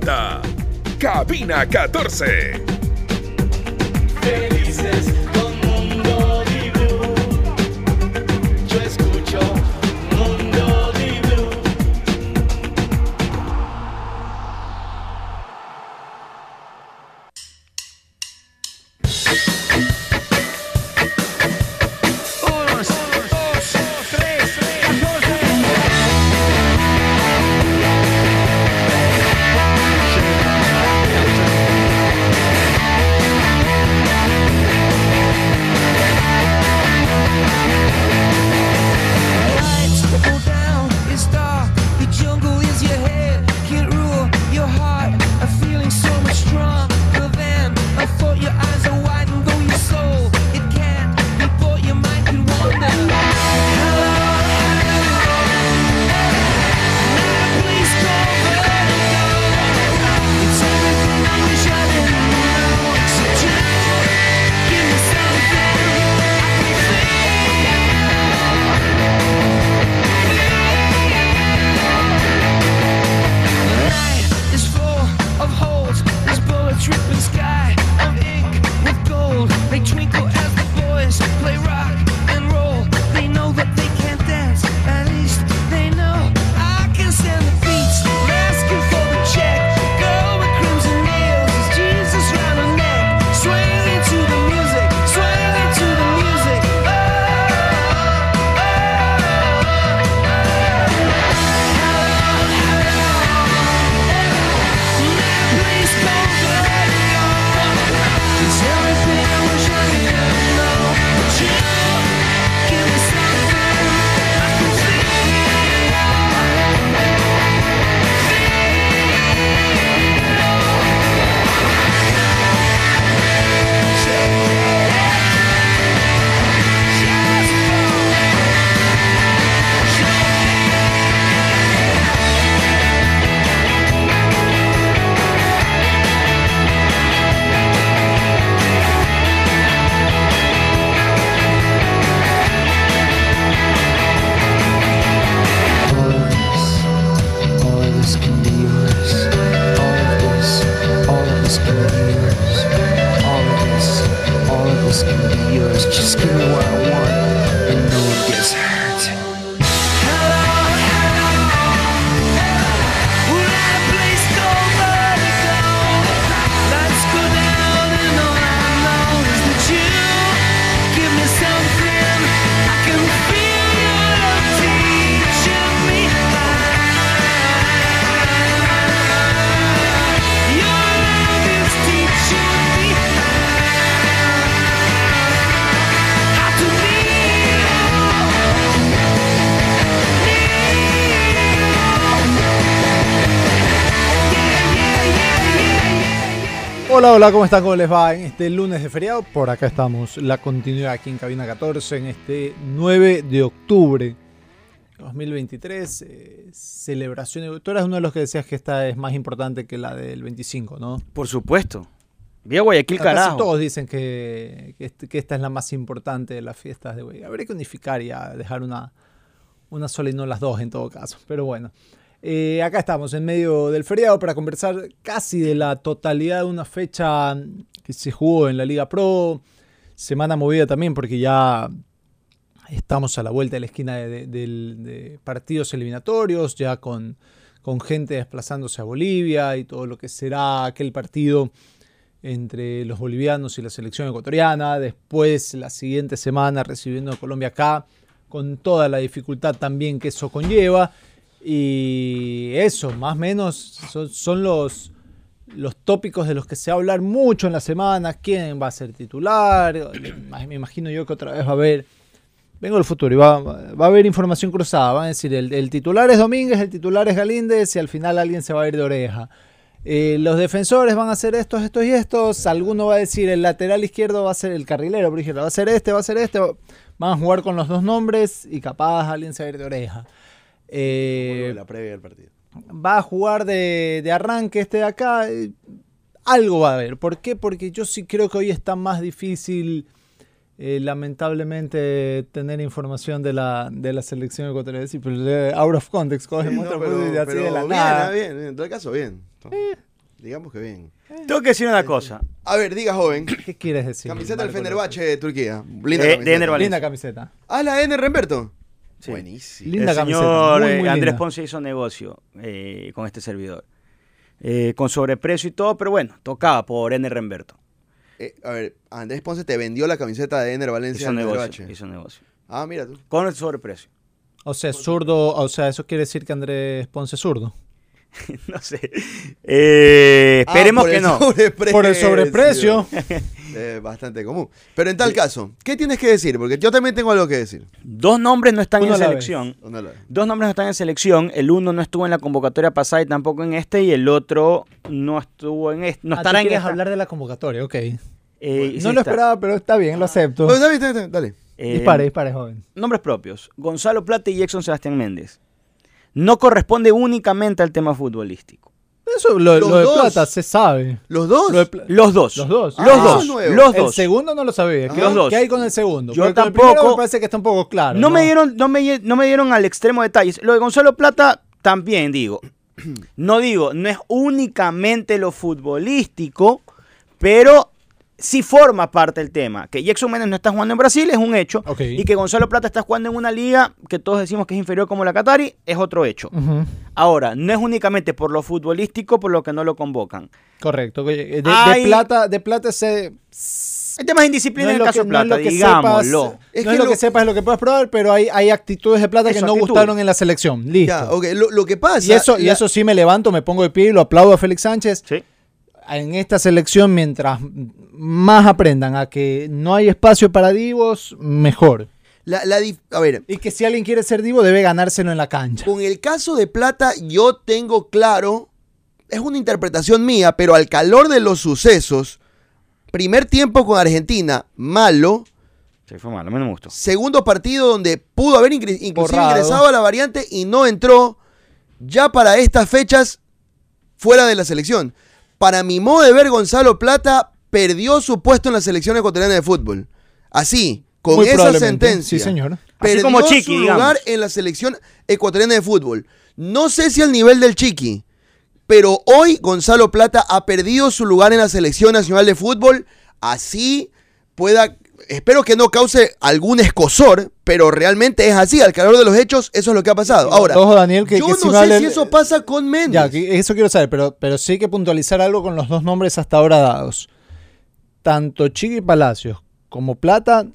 presenta Cabina 14. Hola, hola, ¿cómo están? ¿Cómo les va? En este lunes de feriado, por acá estamos, la continuidad aquí en Cabina 14, en este 9 de octubre de 2023, eh, celebración. Tú eras uno de los que decías que esta es más importante que la del 25, ¿no? Por supuesto. Vía Guayaquil, Casi carajo. todos dicen que, que, que esta es la más importante de las fiestas de Guayaquil. Habría que unificar y a dejar una, una sola y no las dos en todo caso. Pero bueno, Eh, acá estamos en medio del feriado para conversar casi de la totalidad de una fecha que se jugó en la Liga Pro. Semana movida también porque ya estamos a la vuelta de la esquina de, partidos eliminatorios, ya con gente desplazándose a Bolivia y todo lo que será aquel partido entre los bolivianos y la selección ecuatoriana. Después, la siguiente semana, recibiendo a Colombia acá, con toda la dificultad también que eso conlleva. Y eso, más o menos, son, son los, los tópicos de los que se va a hablar mucho en la semana. ¿Quién va a ser titular? Me imagino yo que otra vez va a haber. Vengo del futuro y va, va a haber información cruzada. Van a decir: el, el titular es Domínguez, el titular es Galíndez y al final alguien se va a ir de oreja. Eh, los defensores van a hacer estos, estos y estos. Alguno va a decir el lateral izquierdo va a ser el carrilero, por ejemplo, va a ser este, va a ser este. Van a jugar con los dos nombres y capaz alguien se va a ir de oreja. Eh, la previa del partido. va a jugar de, de arranque este de acá. eh, Algo va a haber. ¿Por qué? Porque yo sí creo que hoy está más difícil, eh, lamentablemente, tener información de la, de la selección ecuatoriana. Sí, pero eh, out of context, coge Sí, no, y así de la bien, nada. ah, bien, en todo caso bien. Digamos que bien. Tengo que decir una cosa. A ver, diga, joven. ¿Qué quieres decir? Camiseta del Fenerbahce de Turquía. Linda De- de camiseta. Linda camiseta. Ah, la de Ener Remberto. Sí. Buenísimo. Linda el camiseta, señor muy, eh, muy Andrés linda. Ponce hizo negocio eh, con este servidor. Eh, con sobreprecio y todo, pero bueno, tocaba por N. Remberto. Eh, a ver, Andrés Ponce te vendió la camiseta de Ener Valencia Hizo negocio, hizo negocio. Ah, mira tú. Con el sobreprecio. O sea, zurdo, o sea, eso quiere decir que Andrés Ponce es zurdo. no sé. Eh, Ah, esperemos por que el no. sobreprecio. Por el sobreprecio. Eh, bastante común. Pero en tal caso, ¿qué tienes que decir? Porque yo también tengo algo que decir. Dos nombres no están Uno en la selección. ¿Dónde lo- Dos nombres no están en selección. El uno no estuvo en la convocatoria pasada y tampoco en este. Y el otro no estuvo en este. No Ah, tú estará en quieres esta. hablar de la convocatoria, ok. Eh, sí no lo está. esperaba, pero está bien, lo acepto. Bueno, dale, dale, dale. Eh, dispare, dispare, joven. Nombres propios. Gonzalo Plata y Jackson Sebastián Méndez. No corresponde únicamente al tema futbolístico. Eso, lo, de dos. plata se sabe. ¿Los dos? Lo de Pla- Los dos. Los dos. Ah, Los eso dos. es nuevo. Los El dos. segundo no lo sabía. ¿Qué, Los dos. qué hay con el segundo? Yo Porque con el tampoco- primero me parece que está un poco claro. No, me dieron, no, me, lle- no me dieron al extremo detalles. Lo de Gonzalo Plata también digo. No digo, no es únicamente lo futbolístico, pero sí forma parte del tema. Que Jackson Méndez no está jugando en Brasil es un hecho. Y que Gonzalo Plata está jugando en una liga que todos decimos que es inferior como la Qatari es otro hecho. Ahora, no es únicamente por lo futbolístico por lo que no lo convocan. Correcto. De, de plata, de plata se. El tema es indisciplina no es en lo el caso que- de no es Plata, lo que digámoslo. sepas, Es no que es lo, lo- que sepas, es lo que puedes probar, pero hay, hay actitudes de plata que no gustaron en la selección. Listo. Ya. Lo, lo que pasa. y, eso, y eso sí me levanto, me pongo de pie y lo aplaudo a Félix Sánchez. Sí. En esta selección, mientras más aprendan a que no hay espacio para divos, mejor. la- la a ver, Y que si alguien quiere ser divo, debe ganárselo en la cancha. con el caso de Plata, yo tengo claro. Es una interpretación mía, pero al calor de los sucesos. Primer tiempo con Argentina, malo. Sí, fue malo, a mí no me gustó. Segundo partido donde pudo haber ingre- inclusive Borrado. ingresado a la variante y no entró. Ya para estas fechas fuera de la selección. Para mi modo de ver, Gonzalo Plata perdió su puesto en la selección ecuatoriana de fútbol. Así, con Muy esa sentencia. Sí, señor. Así Perdió como Chiqui, su digamos. lugar en la selección ecuatoriana de fútbol. No sé si al nivel del Chiqui, pero hoy Gonzalo Plata ha perdido su lugar en la selección nacional de fútbol. Así pueda, espero que no cause algún escosor, pero realmente es así. Al calor de los hechos, eso es lo que ha pasado. Ahora, Ojo, Daniel, que- yo que no si sé vale si eso pasa con Méndez. Ya, eso quiero saber, pero, pero sí hay que puntualizar algo con los dos nombres hasta ahora dados. Tanto Chiqui Palacios como Plata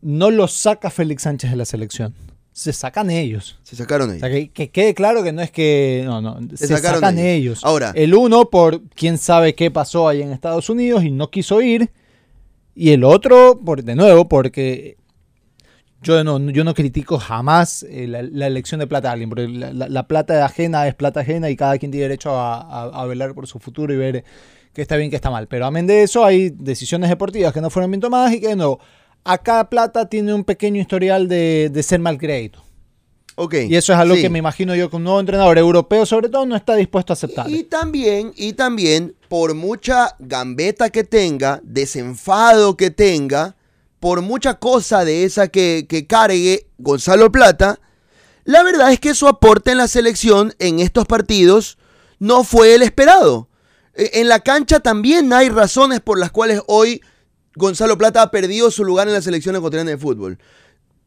no los saca Félix Sánchez de la selección. Se sacan ellos. Se sacaron O ellos. sea, que, que quede claro que no es que. No, no. Se, sacaron sacan ellos. ellos. Ahora- El uno por quién sabe qué pasó ahí en Estados Unidos y no quiso ir. Y el otro, por, de nuevo, porque. Yo no, yo no critico jamás eh, la, la elección de plata de alguien, porque la, la- la plata ajena es plata ajena y cada quien tiene derecho a, a- a velar por su futuro y ver qué está bien, qué está mal. Pero amén de eso, hay decisiones deportivas que no fueron bien tomadas y que, de nuevo, acá Plata tiene un pequeño historial de, de ser mal crédito. Ok. Y eso es algo sí. que me imagino yo que un nuevo entrenador europeo, sobre todo, no está dispuesto a aceptar. Y también, y también, por mucha gambeta que tenga, desenfado que tenga, por mucha cosa de esa que, que cargue Gonzalo Plata, la verdad es que su aporte en la selección en estos partidos no fue el esperado. E- En la cancha también hay razones por las cuales hoy Gonzalo Plata ha perdido su lugar en la selección ecuatoriana de fútbol.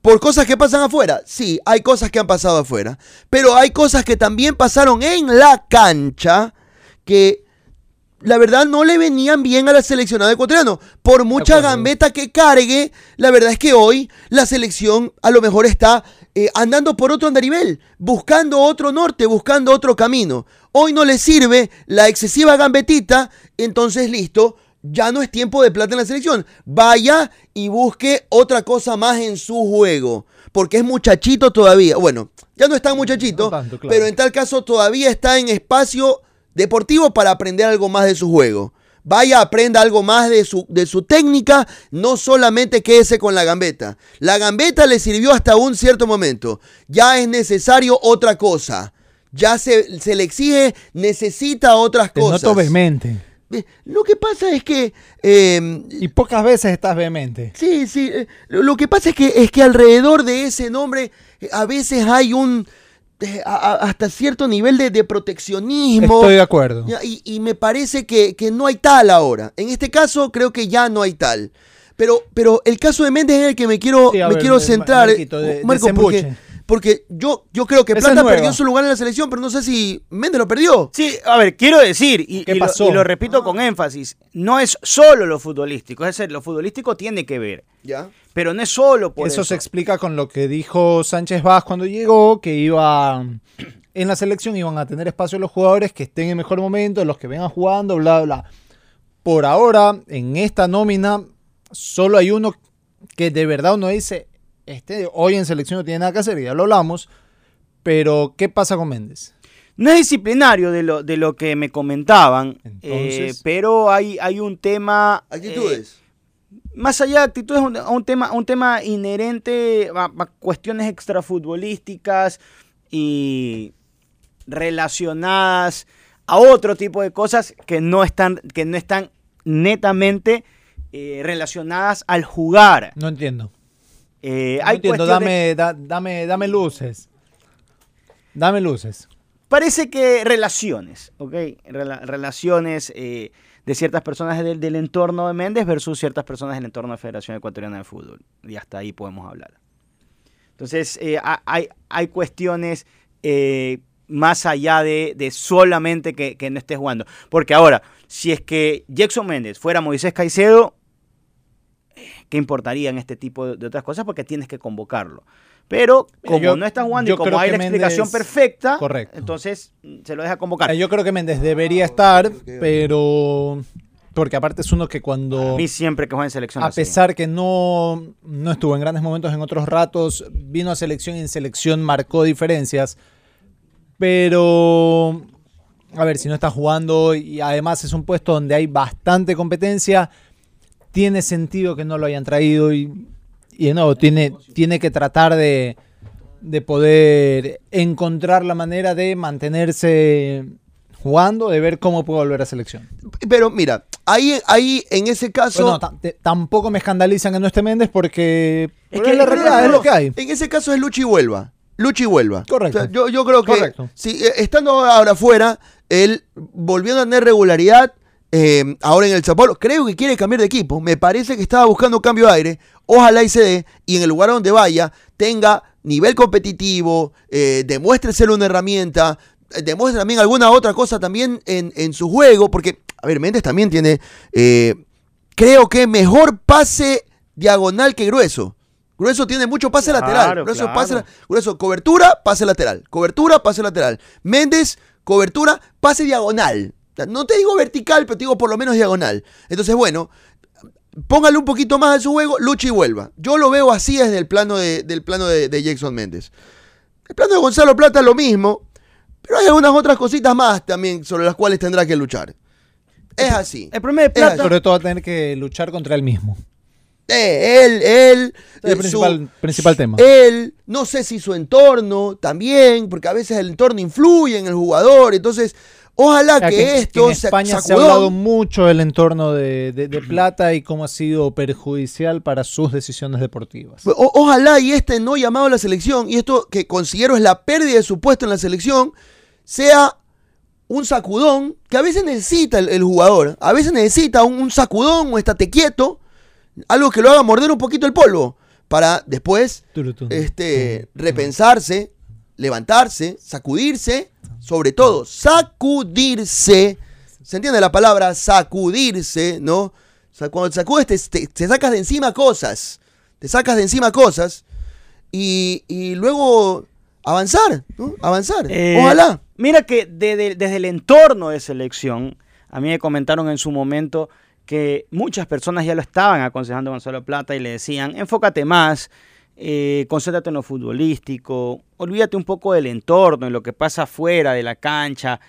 Por cosas que pasan afuera. Sí, hay cosas que han pasado afuera. Pero hay cosas que también pasaron en la cancha que la verdad no le venían bien al seleccionado ecuatoriano. Por mucha gambeta que cargue, la verdad es que hoy la selección a lo mejor está eh, andando por otro andarivel, buscando otro norte, buscando otro camino. Hoy no le sirve la excesiva gambetita, entonces listo, ya no es tiempo de plata en la selección. Vaya y busque otra cosa más en su juego. Porque es muchachito todavía. Bueno, ya no es tan muchachito, No tanto, claro. pero en tal caso todavía está en espacio deportivo para aprender algo más de su juego. Vaya, aprenda algo más de su, de su técnica, no solamente quédese con la gambeta. La gambeta le sirvió hasta un cierto momento. Ya es necesario otra cosa. Ya se, se le exige, necesita otras Te cosas. noto vehemente. Eh, Lo que pasa es que eh, Y pocas veces estás vehemente. Sí, sí. eh, Lo lo que pasa es que, es que alrededor de ese nombre eh, a veces hay un... de- a- a- hasta cierto nivel de, de proteccionismo. Estoy de acuerdo. Y, y me parece que, que no hay tal ahora. En este caso creo que ya no hay tal. Pero, pero el caso de Méndez es en el que me quiero, Sí, me ver, quiero Ma- centrar. Marquito, de- eh, Marco, porque, porque yo, yo creo que Plata perdió su lugar en la selección, pero no sé si Méndez lo perdió. Sí, a ver, quiero decir, y, ¿Qué y lo, pasó? y lo repito con énfasis, no es solo lo futbolístico, es decir, lo futbolístico tiene que ver, Ya. Pero no es solo por eso, eso. se explica con lo que dijo Sánchez Vaz cuando llegó, que iba en la selección iban a tener espacio los jugadores que estén en mejor momento, los que vengan jugando, bla, bla. Por ahora, en esta nómina, solo hay uno que de verdad uno dice, este hoy en selección no tiene nada que hacer, ya lo hablamos, pero ¿qué pasa con Méndez? No es disciplinario de lo, de lo que me comentaban, Entonces- eh, pero hay, hay un tema... eh, Actitudes. Más allá de actitudes, un, un tema, un tema inherente a, a cuestiones extrafutbolísticas y relacionadas a otro tipo de cosas que no están, que no están netamente eh, relacionadas al jugar. No entiendo. Eh, No hay entiendo, dame, da- dame, dame luces. Dame luces. Parece que relaciones, ¿ok? Rela- relaciones eh, de ciertas personas del, entorno de Méndez versus ciertas personas del entorno de Federación Ecuatoriana de Fútbol. Y hasta ahí podemos hablar. Entonces, eh, ha- hay, hay cuestiones eh, más allá de, de solamente que, no esté jugando. Porque ahora, si es que Jackson Méndez fuera Moisés Caicedo, ¿qué importaría en este tipo de otras cosas? Porque tienes que convocarlo. Pero como yo- no está jugando y como hay la explicación perfecta, Correcto. entonces mm, se lo deja convocar. Eh, Yo creo que Méndez debería estar, pero porque aparte es uno que cuando a mí siempre que juega en selección a así. pesar que no, no estuvo en grandes momentos en otros ratos, vino a selección y en selección marcó diferencias. Pero, a ver, si no está jugando y además es un puesto donde hay bastante competencia, tiene sentido que no lo hayan traído y, y de nuevo, tiene, tiene que tratar de, de poder encontrar la manera de mantenerse jugando, de ver cómo puede volver a selección. Pero mira, ahí, ahí en ese caso. Bueno, tampoco me escandalizan que no esté Méndez porque Es que es la realidad, no, es lo que hay. En ese caso es lucha y vuelva. Lucha y vuelva. Correcto. O sea, yo, yo creo que Correcto. si eh, estando ahora afuera, él volviendo a tener regularidad, eh, ahora en el Sao Paulo, creo que quiere cambiar de equipo. Me parece que estaba buscando cambio de aire. Ojalá y se dé y en el lugar donde vaya tenga nivel competitivo, eh, demuestre ser una herramienta, eh, demuestre también alguna otra cosa también en, en su juego, porque, a ver, Méndez también tiene, eh, creo que mejor pase diagonal que grueso. Grueso tiene mucho pase Claro, lateral. Grueso, claro. pase, grueso, cobertura, pase lateral. Cobertura, pase lateral. Méndez, cobertura, pase diagonal. No te digo vertical, pero te digo por lo menos diagonal. Entonces, bueno, póngale un poquito más a su juego, lucha y vuelva. Yo lo veo así desde el plano de, del plano de, de Jackson Méndez. El plano de Gonzalo Plata lo mismo, pero hay algunas otras cositas más también sobre las cuales tendrá que luchar. Es así. El problema de Es Plata. Sobre todo va a tener que luchar contra él mismo. Eh, él, él, Es el eh, principal tema. Él, no sé si su entorno también, porque a veces el entorno influye en el jugador. Entonces, ojalá O sea, que, que- que esto en España se ha hablado mucho del entorno de, de- de Plata y cómo ha sido perjudicial para sus decisiones deportivas. O- ojalá y este no llamado a la selección, y esto que considero es la pérdida de su puesto en la selección, sea un sacudón que a veces necesita el, el jugador. A veces necesita un, un sacudón o estate quieto, algo que lo haga morder un poquito el polvo, para después este, repensarse, levantarse, sacudirse, sobre todo sacudirse. ¿Se entiende la palabra sacudirse, no? O sea, cuando te sacudes te, te- te sacas de encima cosas, te sacas de encima cosas y, y luego avanzar, ¿no? Avanzar. eh, Ojalá. Mira que de- de- desde el entorno de selección, a mí me comentaron en su momento que muchas personas ya lo estaban aconsejando a Gonzalo Plata y le decían, enfócate más, eh, concéntrate en lo futbolístico, olvídate un poco del entorno, en lo que pasa fuera de la cancha,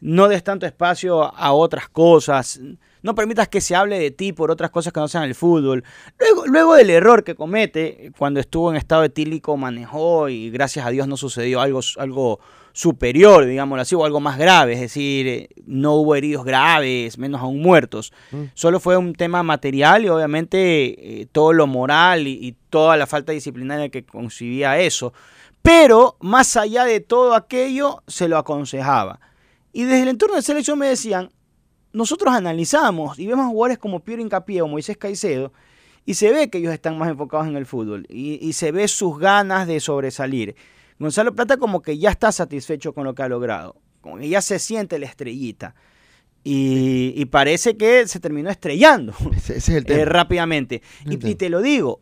no des tanto espacio a otras cosas, no permitas que se hable de ti por otras cosas que no sean el fútbol. Luego, luego del error que comete, cuando estuvo en estado etílico manejó y gracias a Dios no sucedió algo, algo superior, digámoslo así, o algo más grave, es decir, eh, no hubo heridos graves, menos aún muertos. Solo fue un tema material y obviamente eh, todo lo moral y, y toda la falta disciplinaria que concibía eso. Pero más allá de todo aquello, se lo aconsejaba. Y desde el entorno de selección me decían, nosotros analizamos y vemos jugadores como Piero Incapié o Moisés Caicedo y se ve que ellos están más enfocados en el fútbol y, y se ve sus ganas de sobresalir. Gonzalo Plata como que ya está satisfecho con lo que ha logrado, como que ya se siente la estrellita y, y parece que se terminó estrellando Ese, ese es el eh, tema. rápidamente. Y, y te lo digo,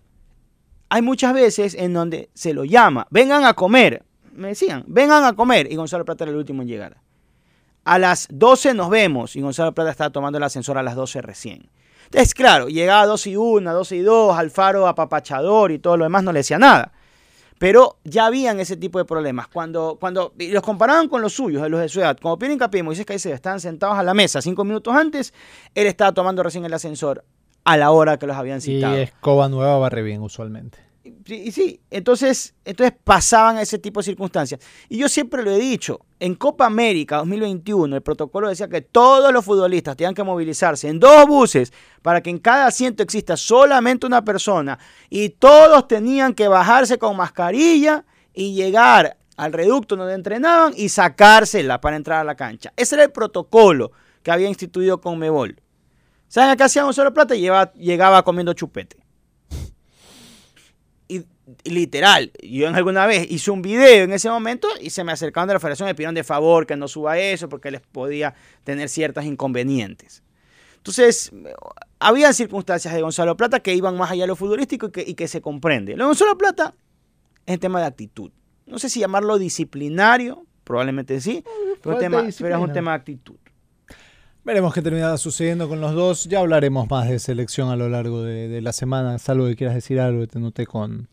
hay muchas veces en donde se lo llama, vengan a comer, me decían, vengan a comer y Gonzalo Plata era el último en llegar. A las 12 nos vemos y Gonzalo Plata estaba tomando el ascensor a las 12 recién. Entonces, claro, llegaba a 12 y 1, 12 y 2, Alfaro apapachador y todo lo demás no le decía nada. Pero ya habían ese tipo de problemas. Cuando, cuando y los comparaban con los suyos, de los de su edad, como Pierre Hincapié y Moisés Caicedo estaban sentados a la mesa cinco minutos antes, él estaba tomando recién el ascensor a la hora que los habían Y citado. escoba nueva barre bien usualmente. Y sí, entonces, entonces pasaban ese tipo de circunstancias. Y yo siempre lo he dicho, en Copa América 2021 el protocolo decía que todos los futbolistas tenían que movilizarse en dos buses para que en cada asiento exista solamente una persona y todos tenían que bajarse con mascarilla y llegar al reducto donde entrenaban y sacársela para entrar a la cancha. Ese era el protocolo que había instituido Conmebol. ¿Saben a qué hacía Gonzalo Plata? Llevaba- llegaba comiendo chupete y, literal, yo en alguna vez hice un video en ese momento y se me acercaron de la federación y me pidieron de favor que no suba eso porque les podía tener ciertos inconvenientes. Entonces, había circunstancias de Gonzalo Plata que iban más allá de lo futbolístico y que, y que se comprende. Lo de Gonzalo Plata es el tema de actitud. No sé si llamarlo disciplinario, probablemente sí, pero, tema- es un tema de actitud. Veremos qué termina sucediendo con los dos. Ya hablaremos más de selección a lo largo de, de la semana. Salvo que quieras decir algo, te noté con.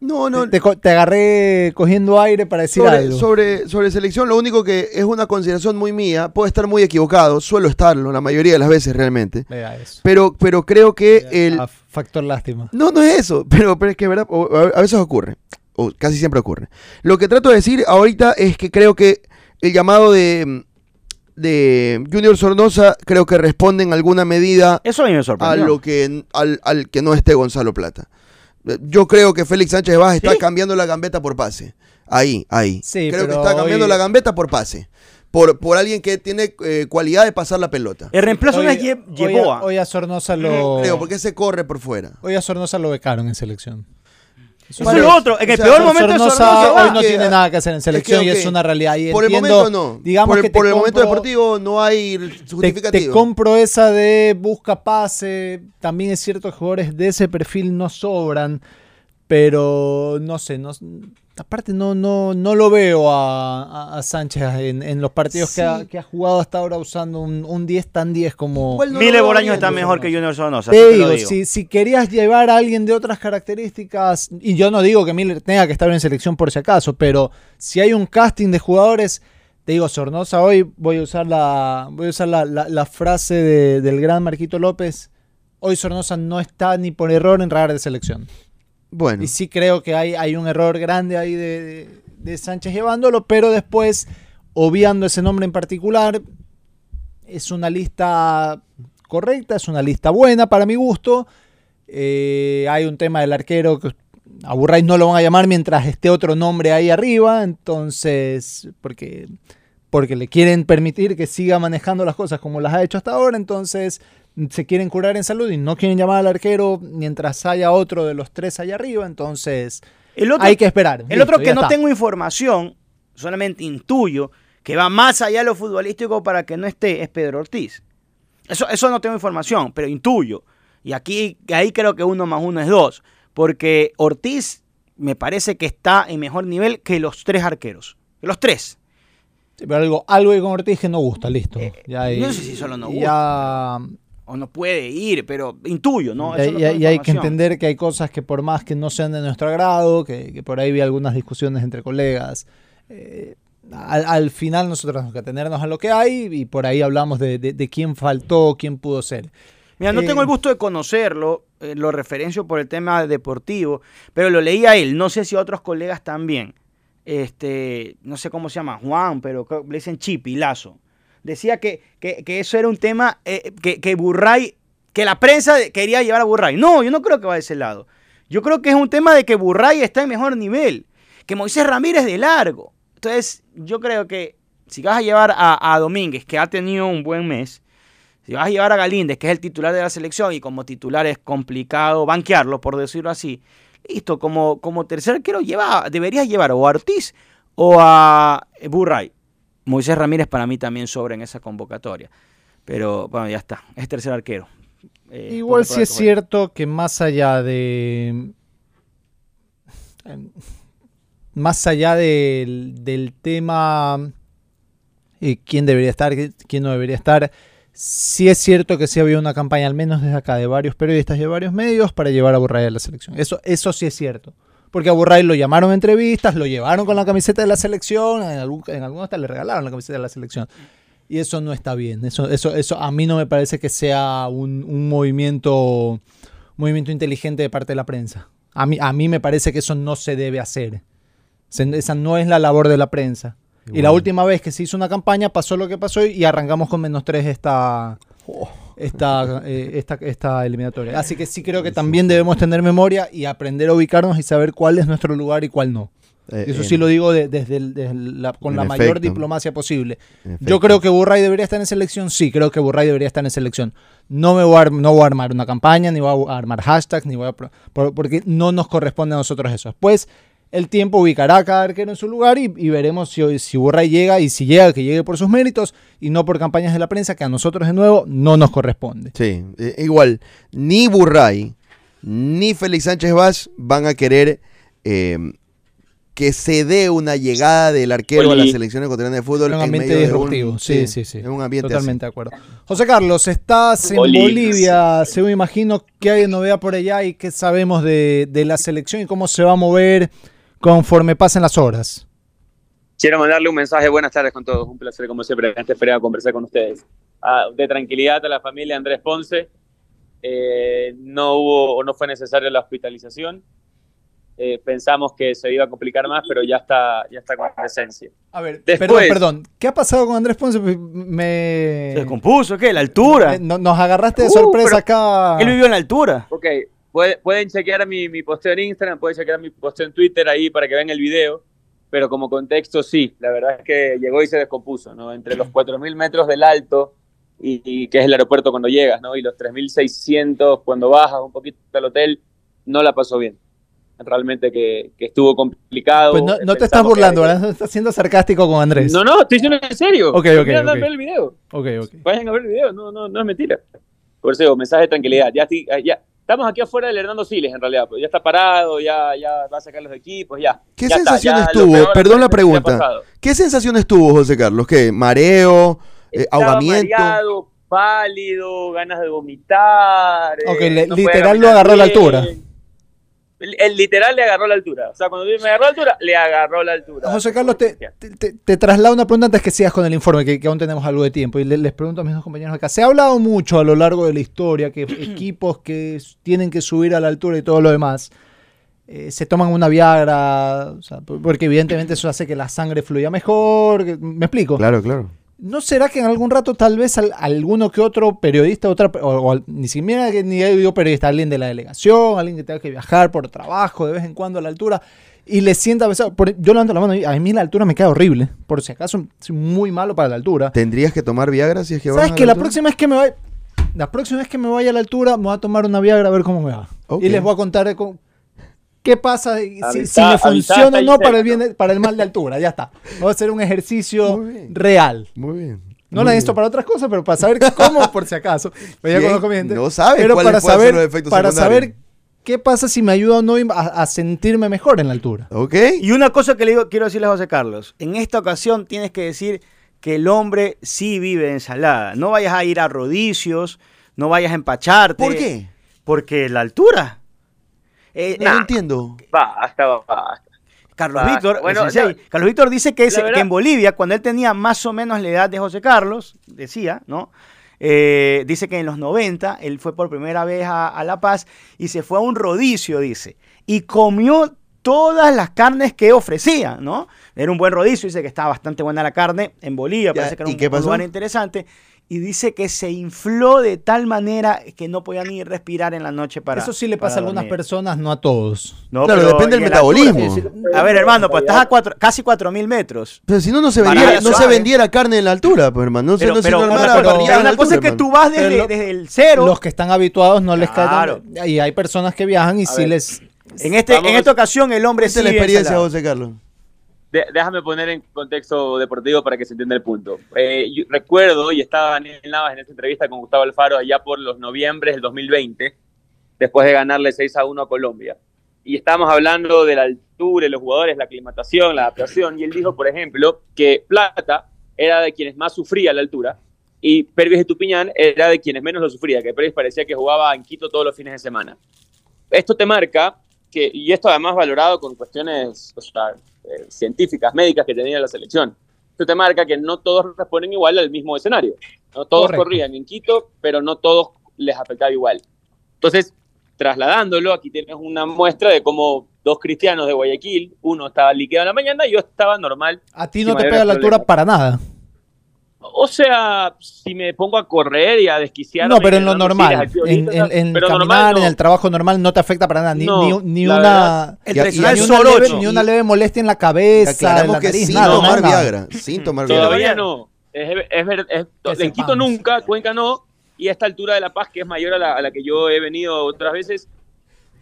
No, no. te, agarré cogiendo aire para decir Sobre, algo. sobre, sobre selección, lo único que es una consideración muy mía, puedo estar muy equivocado, suelo estarlo la mayoría de las veces realmente, Vea eso. pero, pero creo que el... Factor lástima. No, no es eso, pero, pero es que ¿verdad? A a veces ocurre, o casi siempre ocurre. Lo que trato de decir ahorita es que creo que el llamado de, de Junior Sornosa creo que responde en alguna medida Eso a mí me a sorprendió. lo que al, al que no esté Gonzalo Plata. Eh, Yo creo que Félix Sánchez Vaz está ¿Sí? cambiando la gambeta por pase. Ahí, ahí. Sí, creo que está cambiando hoy- la gambeta por pase. Por, por alguien que tiene eh, cualidad de pasar la pelota. el reemplazo no Hoy- es Ye- hoy, hoy a Sornosa lo. Creo, porque se corre por fuera. Hoy a Sornosa lo becaron en selección. Eso es lo otro. En o el sea, peor Sor- momento Sornosa hoy no tiene nada que hacer en selección y es una realidad. Y por el entiendo, momento no. Digamos por el, que por el momento deportivo no hay Te, te justificativo. compro esa de busca pase. También es cierto que jugadores de ese perfil no sobran. Pero no sé, no, aparte no, no, no lo veo a, a- a Sánchez en, en los partidos que, ha, Sí. que ha jugado hasta ahora usando un, un 10 tan 10 como... Igual no Mile está mejor que Junior Sornosa. Te te digo, digo. si, si querías llevar a alguien de otras características, y yo no digo que Miller tenga que estar en selección por si acaso, pero si hay un casting de jugadores, te digo, Sornosa, hoy voy a usar la, voy a usar la, la- la frase de- del gran Marquito López, hoy Sornosa no está ni por error en radar de selección. Bueno, Y sí creo que hay, hay un error grande ahí de, de- Sánchez llevándolo, pero después, obviando ese nombre en particular, es una lista correcta, es una lista buena para mi gusto. Eh, hay un tema del arquero que a no lo van a llamar mientras esté otro nombre ahí arriba, entonces, porque, porque le quieren permitir que siga manejando las cosas como las ha hecho hasta ahora, entonces se quieren curar en salud y no quieren llamar al arquero mientras haya otro de los tres allá arriba, entonces El otro, hay que esperar. el Listo, otro que no está. tengo información, solamente intuyo, que va más allá de lo futbolístico para que no esté, es Pedro Ortiz. Eso, eso no tengo información, pero intuyo. Y aquí, ahí creo que uno más uno es dos. Porque Ortiz me parece que está en mejor nivel que los tres arqueros. Que los tres. Sí, pero algo, algo con Ortiz que no gusta, listo. Eh, Ya no sé si solo no ya- O no puede ir, pero intuyo, ¿no? y, Eso no y- tengo y hay que entender que hay cosas que por más que no sean de nuestro agrado, que, que por ahí vi algunas discusiones entre colegas, eh, al, al final nosotros tenemos que atenernos a lo que hay y por ahí hablamos de, de- de quién faltó, quién pudo ser. Mira, no Eh, tengo el gusto de conocerlo, eh, lo referencio por el tema deportivo, pero lo leí a él, no sé si a otros colegas también. Este, no sé cómo se llama, Juan, pero le dicen Chipi, Lazo. Decía que, que- eso era un tema eh, que, que Burray, que la prensa quería llevar a Burray. No, yo no creo que va de ese lado. Yo creo que es un tema de que Burray está en mejor nivel. que Moisés Ramírez de largo. Entonces, yo creo que si vas a llevar a, a Domínguez, que ha tenido un buen mes, si vas a llevar a Galíndez, que es el titular de la selección, y como titular es complicado banquearlo, por decirlo así, listo, como, como tercer arquero lleva, deberías llevar o a Ortiz o a Burray. Moisés Ramírez para mí también sobra en esa convocatoria. Pero bueno, ya está, es tercer arquero. Eh, Igual sí es cierto que más allá de. Más allá del, del tema. eh, quién debería estar, quién no debería estar. Sí es cierto que sí había una campaña, al menos desde acá, de varios periodistas y de varios medios para llevar a Burray a la selección. Eso, eso sí es cierto. Porque a Burray lo llamaron a entrevistas, lo llevaron con la camiseta de la selección, en, algún, en algunos hasta le regalaron la camiseta de la selección. Y eso no está bien. Eso, eso, eso a mí no me parece que sea un, un movimiento, movimiento inteligente de parte de la prensa. A mí, a mí me parece que eso no se debe hacer. Se- Esa no es la labor de la prensa. Y la última vez que se hizo una campaña pasó lo que pasó y arrancamos con menos tres esta, esta, eh, esta, esta eliminatoria. Así que sí creo que también debemos tener memoria y aprender a ubicarnos y saber cuál es nuestro lugar y cuál no. Eh, Eso en- sí lo digo de- desde, el- desde la- con la mayor diplomacia posible. Yo creo que Burray debería estar en selección, sí, creo que Burray debería estar en selección. No me voy a, no voy a armar una campaña, ni voy a armar hashtags, ni voy a porque no nos corresponde a nosotros eso. Después el tiempo ubicará a cada arquero en su lugar y, y veremos si, si Burray llega y si llega, que llegue por sus méritos y no por campañas de la prensa que a nosotros de nuevo no nos corresponde. Sí, eh, igual, ni Burray ni Félix Sánchez Vaz van a querer eh, que se dé una llegada del arquero a la selección ecuatoriana de fútbol. un en ambiente medio de disruptivo, un- sí, sí, sí. En un ambiente Totalmente de acuerdo. José Carlos, estás en Oli. Bolivia, según imagino, ¿qué hay novedad por allá y qué sabemos de, de la selección y cómo se va a mover conforme pasen las horas? Quiero mandarle un mensaje, buenas tardes con todos, un placer como siempre en este feriado conversar con ustedes. Ah, de tranquilidad a la familia Andrés Ponce, Eh, no hubo o no fue necesaria la hospitalización, Eh, pensamos que se iba a complicar más, pero ya está, ya está con presencia. A ver, Después- perdón, perdón, ¿qué ha pasado con Andrés Ponce? ¿Se Me... descompuso? ¿Qué? ¿La altura? me- no- nos agarraste de Uh, sorpresa acá. Él vivió en la altura. Ok, puede- pueden chequear mi, mi posteo en Instagram, pueden chequear mi posteo en Twitter ahí para que vean el video, pero como contexto sí, la verdad es que llegó y se descompuso, ¿no? Entre los 4.000 metros del alto, y, y que es el aeropuerto cuando llegas, ¿no? Y los 3.600 cuando bajas un poquito al hotel, no la pasó bien. Realmente que, que estuvo complicado. Pues no, no te estás que- burlando, ¿verdad? No Estás siendo sarcástico con Andrés. No, no, estoy diciendo en serio. Ok, ok, Vayan a ok. ver el video. Ok, ok. Vayan a ver el video, no, no, no es mentira. Por eso, mensaje de tranquilidad. Ya, estoy- ya, estamos aquí afuera del Hernando Siles, en realidad. pues ya está parado, ya, ya va a sacar los equipos, ya. ¿Qué Ya está, sensaciones tuvo? Perdón la pregunta. ¿Qué sensaciones tuvo José Carlos? ¿Qué? ¿Mareo? eh, ¿Ahogamiento? mareado, pálido, ganas de vomitar. eh, Ok, no podía literal lo agarró a la altura. El literal le agarró la altura. O sea, cuando me agarró la altura, le agarró la altura. José Carlos, te, te, te- te traslado una pregunta antes que sigas con el informe, que, que aún tenemos algo de tiempo. Y le- les pregunto a mis dos compañeros acá. Se ha hablado mucho a lo largo de la historia que equipos que tienen que subir a la altura y todo lo demás eh, se toman una Viagra, o sea, por- porque evidentemente eso hace que la sangre fluya mejor. que- ¿Me explico? Claro, claro. ¿No será que en algún rato tal vez al- alguno que otro periodista, otra, o, o ni siquiera ni digo periodista, alguien de la delegación, alguien que tenga que viajar por trabajo de vez en cuando a la altura y le sienta pesado? Por- yo levanto la mano y a mí la altura me queda horrible. Por si acaso soy muy malo para la altura. ¿Tendrías que tomar Viagra si es que vas ¿Sabes a que la altura? próxima vez que me vaya, la próxima vez que me vaya a la altura me voy a tomar una Viagra a ver cómo me va? Y les voy a contar cómo- qué pasa si, Avisa- si me funciona o no para el bien para el mal de altura. Ya está. Voy a hacer un ejercicio Muy bien. real. Muy bien. No Muy la necesito bien. para otras cosas, pero para saber cómo, por si acaso. Ya Bien, conozco mi gente. no sabes Pero para saber, los efectos para saber qué pasa si me ayuda o no a, a sentirme mejor en la altura. Ok. Y una cosa que le digo, quiero decirle a José Carlos, en esta ocasión tienes que decir que el hombre sí vive de ensalada. No vayas a ir a rodicios, no vayas a empacharte. ¿Por qué? Porque la altura. Eh, No eh, entiendo. Basta, basta. Carlos Basta. Víctor, Bueno, Carlos Víctor dice que, verdad- en Bolivia, cuando él tenía más o menos la edad de José Carlos, decía, ¿no? Eh, dice que en los 90 él fue por primera vez a, a La Paz y se fue a un rodicio, dice, y comió todas las carnes que ofrecía, ¿no? Era un buen rodicio, dice que estaba bastante buena la carne en Bolivia, Ya, parece que era ¿y un, qué un lugar interesante. Y dice que se infló de tal manera que no podía ni respirar en la noche para. Eso sí le pasa a algunas dormir. personas, no a todos. No, Claro, pero depende del altura, metabolismo. A ver, hermano, pues estás a cuatro, casi 4000 metros. Pero si no, no se vendiera, no se vendiera carne en la altura, pues, hermano. No Pero, no se pero- pero- la una cosa es altura, que tú vas desde, lo- desde el cero. Los que están habituados no les Claro. cae. Y hay personas que viajan y A sí ver. les. En, este, Vamos. en esta ocasión el hombre Esta sí es la experiencia. José Carlos. Déjame poner en contexto deportivo para que se entienda el punto. Eh, recuerdo, y estaba Daniel Navas en esa entrevista con Gustavo Alfaro allá por los noviembres del 2020, después de ganarle 6 a 1 a Colombia. Y estábamos hablando de la altura, de los jugadores, la aclimatación, la adaptación, y él dijo, por ejemplo, que Plata era de quienes más sufría la altura, y Pervis de Tupiñán era de quienes menos lo sufría, que Pervis parecía que jugaba en Quito todos los fines de semana. Esto te marca que, y esto además valorado con cuestiones o eh, científicas, médicas que tenía la selección, esto te marca que no todos responden igual al mismo escenario. No todos Correcto. corrían en Quito, pero no todos les afectaba igual. Entonces, trasladándolo, aquí tienes una muestra de cómo dos cristianos de Guayaquil, uno estaba liquidado en la mañana y yo estaba normal. A ti no te pega la altura para nada. O sea, si me pongo a correr y a desquiciar. No, pero en lo normal. En, en- en caminar, en el trabajo normal, no te afecta para nada. Ni, No, ni- ni una, Y- y- tradicional ni, y- una leve, ni una leve molestia en la cabeza, en la que nariz, sin nada, tomar nada. Viagra. Sin tomar Viagra. Todavía no. Es, es es- Que en Quito nunca, Cuenca no, y a esta altura de La Paz, que es mayor a la, a la que yo he venido otras veces,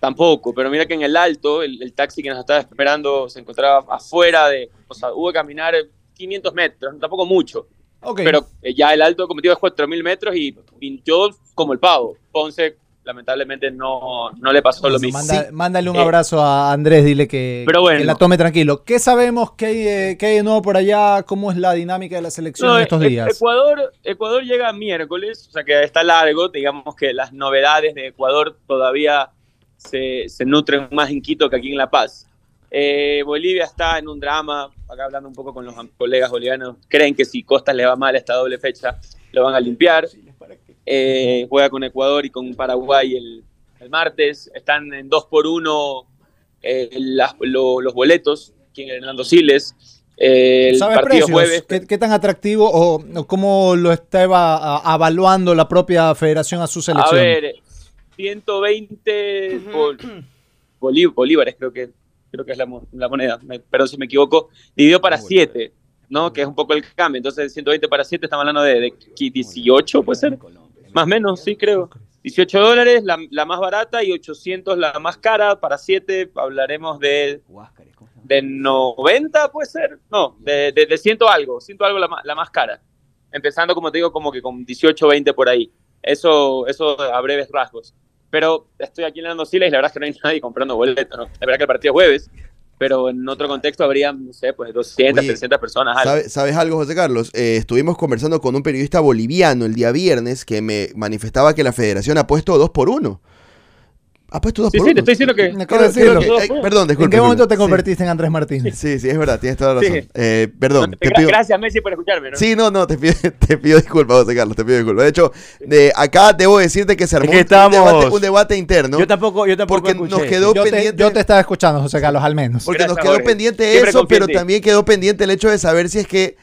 tampoco. Pero mira que en el alto, el, el taxi que nos estaba esperando se encontraba afuera de. O sea, hubo que caminar 500 metros, tampoco mucho. Ok. Pero eh, ya el alto cometido es 4.000 metros y pinchó como el pavo. Ponce, lamentablemente, no, no le pasó lo mismo. Manda- mándale un Eh, abrazo a Andrés, dile que, pero bueno. que la tome tranquilo. ¿Qué sabemos que hay, eh, que hay de nuevo por allá? ¿Cómo es la dinámica de la selección No, en estos e- días? Ecuador, Ecuador llega miércoles, o sea que está largo. Digamos que las novedades de Ecuador todavía se, se nutren más en Quito que aquí en La Paz. Eh, Bolivia está en un drama, acá hablando un poco con los colegas bolivianos, creen que si Costas le va mal esta doble fecha, lo van a limpiar. Eh, juega con Ecuador y con Paraguay el, el martes. Están en 2 por 1 los boletos, aquí en Hernando Siles. Eh, el ¿Sabes partido precios? jueves. ¿Qué, qué tan atractivo o, o cómo lo estaba a- avaluando la propia federación a su A selección? ver, 120 bol- bolí- bolívares, creo que, creo que es la, la moneda, me- perdón si me equivoco, dividido para 7, ¿no? Que es un poco el cambio. Entonces, 120 para 7, estamos hablando de, de 18, puede ser. Más o menos, sí, creo. 18 dólares, la, la más barata, y 800 la más cara. Para 7 hablaremos de, de 90, puede ser. No, de, de, de 100 algo, 100 algo la, la más cara. Empezando, como te digo, como que con 18, 20 por ahí. Eso, eso a breves rasgos. Pero estoy aquí en Lando Siles y la verdad es que no hay nadie comprando boletos, ¿no? La verdad que el partido es jueves, pero en otro contexto habría, no sé, pues 200, Oye, 300 personas. algo. ¿Sabe- ¿Sabes algo, José Carlos? Eh, estuvimos conversando con un periodista boliviano el día viernes que me manifestaba que la federación ha puesto dos por uno. Ha puesto dos Sí, por sí, uno. te estoy diciendo que... Me acabo de Creo- decirlo. creo que- Dos eh, perdón, ¿En disculpe. qué momento te convertiste en Andrés Martínez? Sí, sí, es verdad, tienes toda la razón. Sí. Eh, perdón, No, te gra- pido... Gracias, Messi, por escucharme, ¿no? Sí, no, no, te pido, te pido disculpas, José Carlos, te pido disculpas. De hecho, de acá debo decirte que se armó que un- estábamos- un, debate, un debate interno. Yo tampoco, yo tampoco Porque escuché nos eso. quedó Yo te, pendiente- yo te estaba escuchando, José Carlos, al menos. Porque Gracias, nos quedó Jorge. pendiente Siempre eso, en pero ti. también quedó pendiente el hecho de saber si es que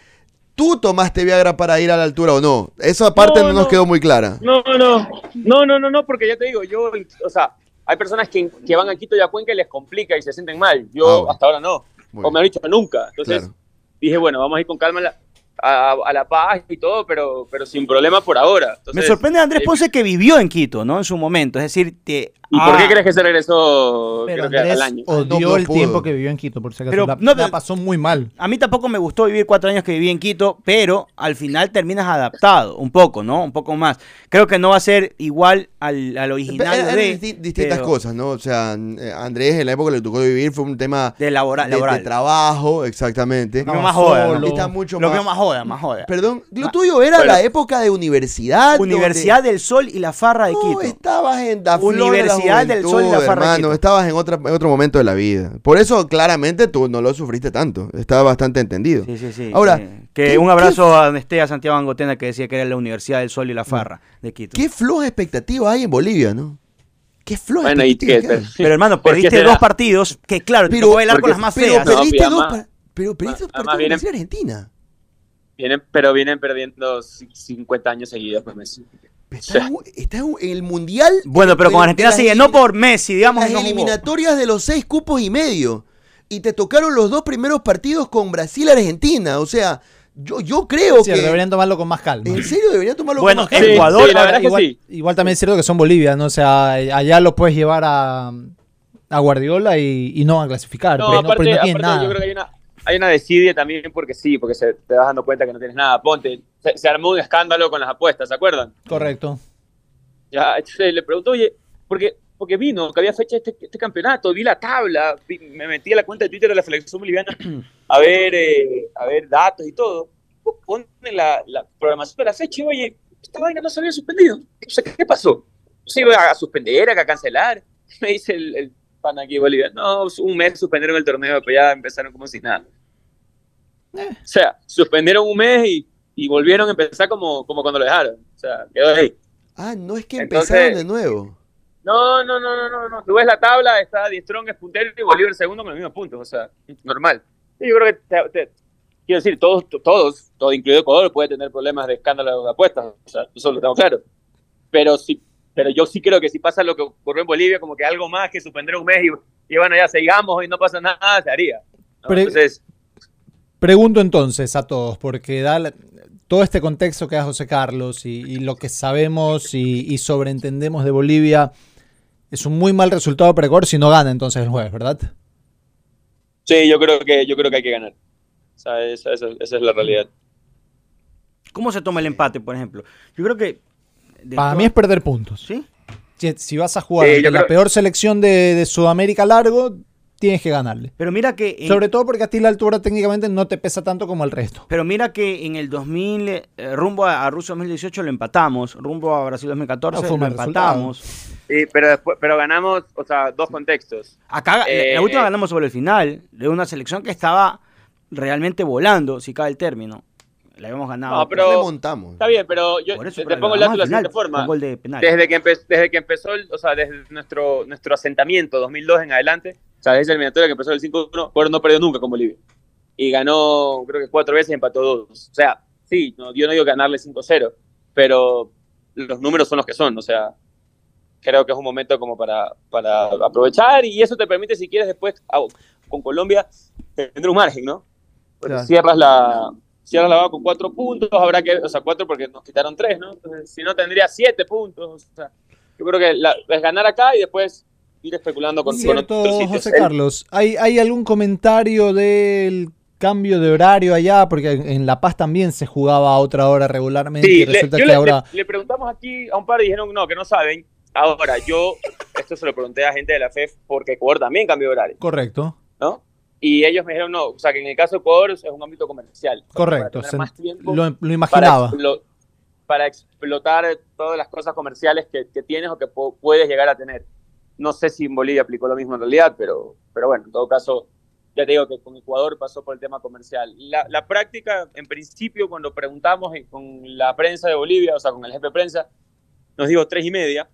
tú tomaste Viagra para ir a la altura o no. Esa parte no, No, nos no. quedó muy clara. No, no, no, no, no, no, porque ya te digo, yo, o sea, hay personas que, que van a Quito y a Cuenca y les complica y se sienten mal. Yo Ah, bueno. hasta ahora no, Muy o me han dicho nunca. Entonces Claro. dije, bueno, vamos a ir con calma a la, a, a La Paz y todo, pero, pero sin problema por ahora. Me sorprende Andrés eh, Ponce que vivió en Quito, ¿no? En su momento. Es decir, te, ¿Y por qué ah, crees que se regresó Pero creo que al año? odió No, no el pudo. tiempo que vivió en Quito, por si acaso. Pero la, no la pasó muy mal. A mí tampoco me gustó vivir cuatro años que viví en Quito, pero al final terminas adaptado, un poco, ¿no? Un poco más. Creo que no va a ser igual al, al original Eran de, disti- distintas pero- cosas, ¿no? O sea, eh, Andrés en la época que le tocó vivir fue un tema de laboral. de, trabajo, exactamente. Lo veo más joda, ¿no? solo. Está mucho Lo más... veo más joda, más joda. Perdón, lo tuyo era la época de universidad. Universidad del Sol y la Farra de No, Quito. estabas en la del Sol y la Farra hermano, estabas en, otra, en otro momento de la vida. Por eso, claramente, tú no lo sufriste tanto. Estaba bastante entendido. Sí, sí, sí. Ahora, eh, que ¿qué- un abrazo a Nestea Santiago Angotena que decía que era la Universidad del Sol y la Farra de Quito. Qué floja expectativa hay en Bolivia, ¿no? Qué floja Bueno, y expectativa que- que hay. Pero hermano, ¿Por qué perdiste dos partidos que claro, te Pero- tocó bailar con las más Pero feas. Perdiste dos, pero perdiste dos partidos contra Argentina. Vienen, pero vienen perdiendo ci- 50 años seguidos por Messi. Está, en, está en el mundial. Bueno, pero con en Argentina sigue, no por Messi, digamos. Las no jugó. eliminatorias de los seis cupos y medio. Y te tocaron los dos primeros partidos con Brasil y Argentina. O sea, yo, yo creo Sí, que. deberían tomarlo con más calma. En serio, deberían tomarlo Bueno, con más calma. Ecuador, sí, la verdad que igual, sí. igual también es cierto que son Bolivia, ¿no? O sea, allá lo puedes llevar a, a Guardiola y, y no van a clasificar. No, porque no, porque no aparte nada. yo creo que hay una, hay una desidia también porque sí, porque se, te vas dando cuenta que no tienes nada. Ponte, se, se armó un escándalo con las apuestas, ¿se acuerdan? Correcto. Ya, entonces le preguntó, oye, porque, porque vino, que había fecha este, este campeonato, vi la tabla, vi- me metí a la cuenta de Twitter de la selección boliviana a ver, eh, a ver datos y todo. Ponen la, la programación de la fecha y, oye, esta vaina no se había suspendido. O sea, ¿qué pasó? ¿Se iba a suspender, a cancelar? Me dice el, el pan aquí de Bolivia, no, un mes suspendieron el torneo, pero ya empezaron como si nada. Eh. O sea, suspendieron un mes y, y volvieron a empezar como, como cuando lo dejaron. O sea, quedó ahí. Ah, no es que Entonces- empezaron de nuevo. No, no, no, no, no, no. Tú ves la tabla, está Die Strong es puntero y Bolívar segundo con los mismos puntos. O sea, normal. Y yo creo que, te- te- quiero decir, todos, todos, todo incluido Ecuador, puede tener problemas de escándalo de apuestas. O sea, eso lo tengo claro. Pero sí, pero yo sí creo que si pasa lo que ocurrió en Bolivia, como que algo más que suspender un mes y, y bueno, ya sigamos y no pasa nada, se haría. Entonces, Pregunto entonces a todos, porque da la- todo este contexto que da José Carlos y, y lo que sabemos y, y sobreentendemos de Bolivia, es un muy mal resultado para Ecuador si no gana entonces el jueves, ¿verdad? sí, yo creo que, yo creo que hay que ganar. O sea, esa, esa- esa es la realidad. ¿Cómo se toma el empate, por ejemplo? Yo creo que. Para mí es perder puntos. ¿Sí? Si, si vas a jugar yo la creo- peor selección de, de Sudamérica largo, tienes que ganarle. Pero mira que. en- Sobre todo porque a ti la altura técnicamente no te pesa tanto como al resto. Pero mira que en el 2000, eh, rumbo a, a Rusia 2018 lo empatamos, rumbo a Brasil 2014 No, lo empatamos. Sí, pero después, pero ganamos, o sea, dos contextos. Acá la- Eh, la última ganamos sobre el final de una selección que estaba realmente volando, si cabe el término. La habíamos ganado. No, pero- Remontamos. Está bien, pero yo eso, te, pongo el dato de la siguiente forma. con gol de penal. Desde que, desde que empezó, el- o sea, desde nuestro, nuestro asentamiento 2002 en adelante, o sea, desde el eliminatoria que empezó el 5-1, Ecuador no perdió nunca con Bolivia. Y ganó, creo que cuatro veces y empató dos. O sea, sí, no, yo no digo ganarle 5-0, pero los números son los que son. O sea, creo que es un momento como para, para aprovechar y eso te permite, si quieres, después ah, con Colombia, tener un margen, ¿no? Porque Claro. cierras la cierras la vaga con cuatro puntos, habrá que, o sea, cuatro porque nos quitaron tres, ¿no? Entonces, si no, tendría siete puntos. O sea, yo creo que la- es ganar acá y después ir especulando con, con Cierto, otros sitios. José Carlos, ¿hay, ¿hay algún comentario del cambio de horario allá? Porque en La Paz también se jugaba a otra hora regularmente Sí, y le, resulta yo que le, ahora... le- le preguntamos aquí a un par y dijeron no, que no saben. Ahora, yo, esto se lo pregunté a gente de la FEF porque Ecuador también cambió de horario, Correcto, ¿no? Y ellos me dijeron no, o sea, que en el caso de Ecuador es un ámbito comercial. correcto. Se- más tiempo lo, lo para, imaginaba. explo- para explotar todas las cosas comerciales que, que tienes o que pu- puedes llegar a tener. No sé si en Bolivia aplicó lo mismo en realidad, pero, pero bueno, en todo caso, ya te digo que con Ecuador pasó por el tema comercial. La, la práctica, en principio, cuando preguntamos en- con la prensa de Bolivia, o sea, con el jefe de prensa, nos dijo tres y media.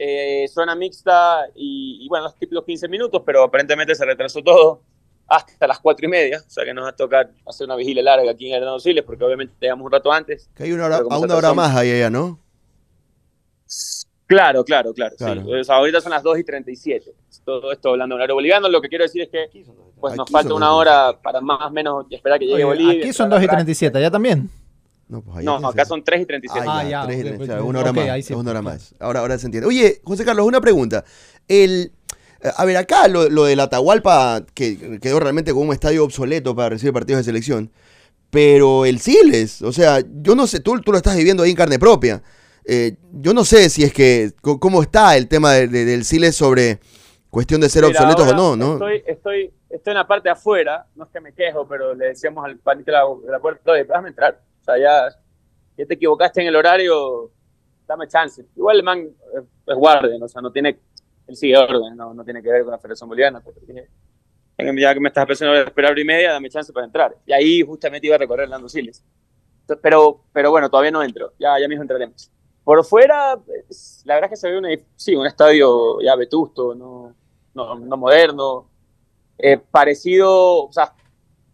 Eh, zona mixta y, y bueno, los típicos 15 minutos, pero aparentemente se retrasó todo hasta las cuatro y media, o sea que nos va a tocar hacer una vigilia larga aquí en Hernando Siles, porque obviamente llegamos un rato antes. Que hay una hora, a una más ahí allá, ¿no? Claro, claro, claro. Claro. Sí. O sea, ahorita son las 2 y 37. Todo esto hablando en horario boliviano. Lo que quiero decir es que pues nos falta una 2 y hora para más o menos esperar que llegue Oye, Bolivia. aquí son entrar 2 y a la 37, allá también. No, pues No, no, acá son 3 y 37. Ah, Ah, ya, y ok, treinta, pues, claro, una hora más. ahí sí, es una hora más. Ahora, ahora se entiende. Oye, José Carlos, una pregunta. El, eh, a ver, acá lo, lo del Atahualpa, que quedó realmente como un estadio obsoleto para recibir partidos de selección. Pero el Siles, o sea, yo no sé, tú, tú lo estás viviendo ahí en carne propia. Eh, yo no sé si es que, cómo está el tema de- de- del Siles sobre cuestión de ser Mira, obsoletos o no, ¿no? Estoy, estoy, estoy en la parte de afuera, no es que me quejo, pero le decíamos al panito de la, puerta, oye, déjame entrar. O sea, ya, ya te equivocaste en el horario, dame chance. Igual el man es, es guardia, ¿no? o sea, no tiene, él sigue orden, no, no tiene que ver con la Federación Boliviana. pero dije, "Venga, ya que me estás presionando a esperar hora y media, dame chance para entrar. Y ahí justamente iba a recorrer Lando Siles. Pero, pero bueno, todavía no entro, ya, ya mismo entraremos. Por fuera, la verdad es que se ve un, edif- sí, un estadio ya vetusto, no, no, no moderno, eh, parecido, o sea,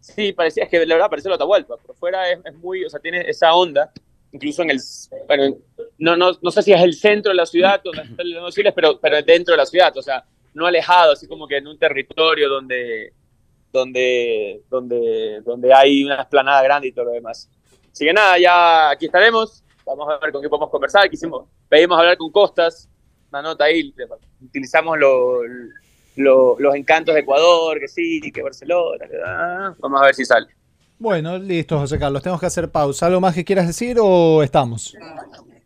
Sí, parecía, es que la verdad parecía la Atahualpa. Por fuera es, es muy, o sea, tiene esa onda, incluso en el, bueno, no, no, no sé si es el centro de la ciudad, donde están los Siles, pero, pero dentro de la ciudad, o sea, no alejado, así como que en un territorio donde, donde, donde, donde hay una esplanada grande y todo lo demás. Así que nada, ya aquí estaremos, vamos a ver con qué podemos conversar, quisimos, pedimos hablar con Costas, una nota ahí, utilizamos lo- lo- los encantos de Ecuador, que sí, que Barcelona, que, ah, vamos a ver si sale. Bueno, listo, José Carlos. Tenemos que hacer pausa. ¿Algo más que quieras decir o estamos?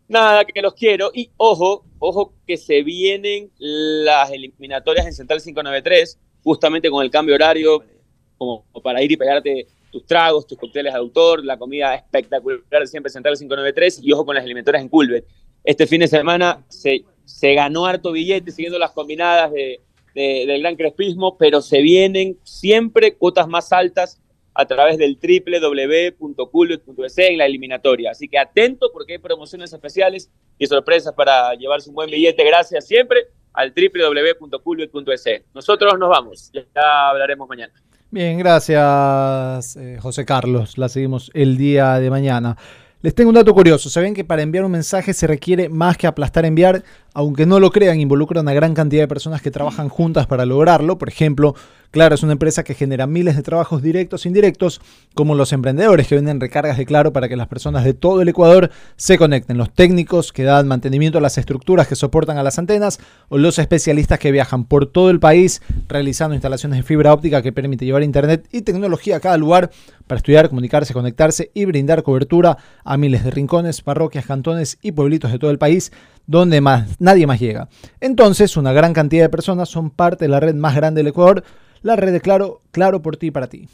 Nada, que los quiero. Y ojo, ojo que se vienen las eliminatorias en Central 593, justamente con el cambio horario, como para ir y pegarte tus tragos, tus cócteles de autor, la comida espectacular siempre Central 593 y ojo con las eliminatorias en Culver. Este fin de semana se, se ganó harto billete siguiendo las combinadas de, de- del Gran Crespismo, pero se vienen siempre cuotas más altas a través del www.culvet.es en la eliminatoria. Así que atento porque hay promociones especiales y sorpresas para llevarse un buen billete. Gracias siempre al www.culvet.es. Nosotros nos vamos. Ya hablaremos mañana. Bien, gracias, eh, José Carlos. La seguimos el día de mañana. Les tengo un dato curioso. Saben que para enviar un mensaje se requiere más que aplastar enviar, aunque no lo crean, involucra una gran cantidad de personas que trabajan juntas para lograrlo. Por ejemplo, Claro es una empresa que genera miles de trabajos directos e indirectos, como los emprendedores que venden recargas de Claro para que las personas de todo el Ecuador se conecten, los técnicos que dan mantenimiento a las estructuras que soportan a las antenas, o los especialistas que viajan por todo el país realizando instalaciones de fibra óptica que permite llevar internet y tecnología a cada lugar para estudiar, comunicarse, conectarse y brindar cobertura a miles de rincones, parroquias, cantones y pueblitos de todo el país donde más, nadie más llega. Entonces, una gran cantidad de personas son parte de la red más grande del Ecuador, la red de Claro, Claro por ti y para ti.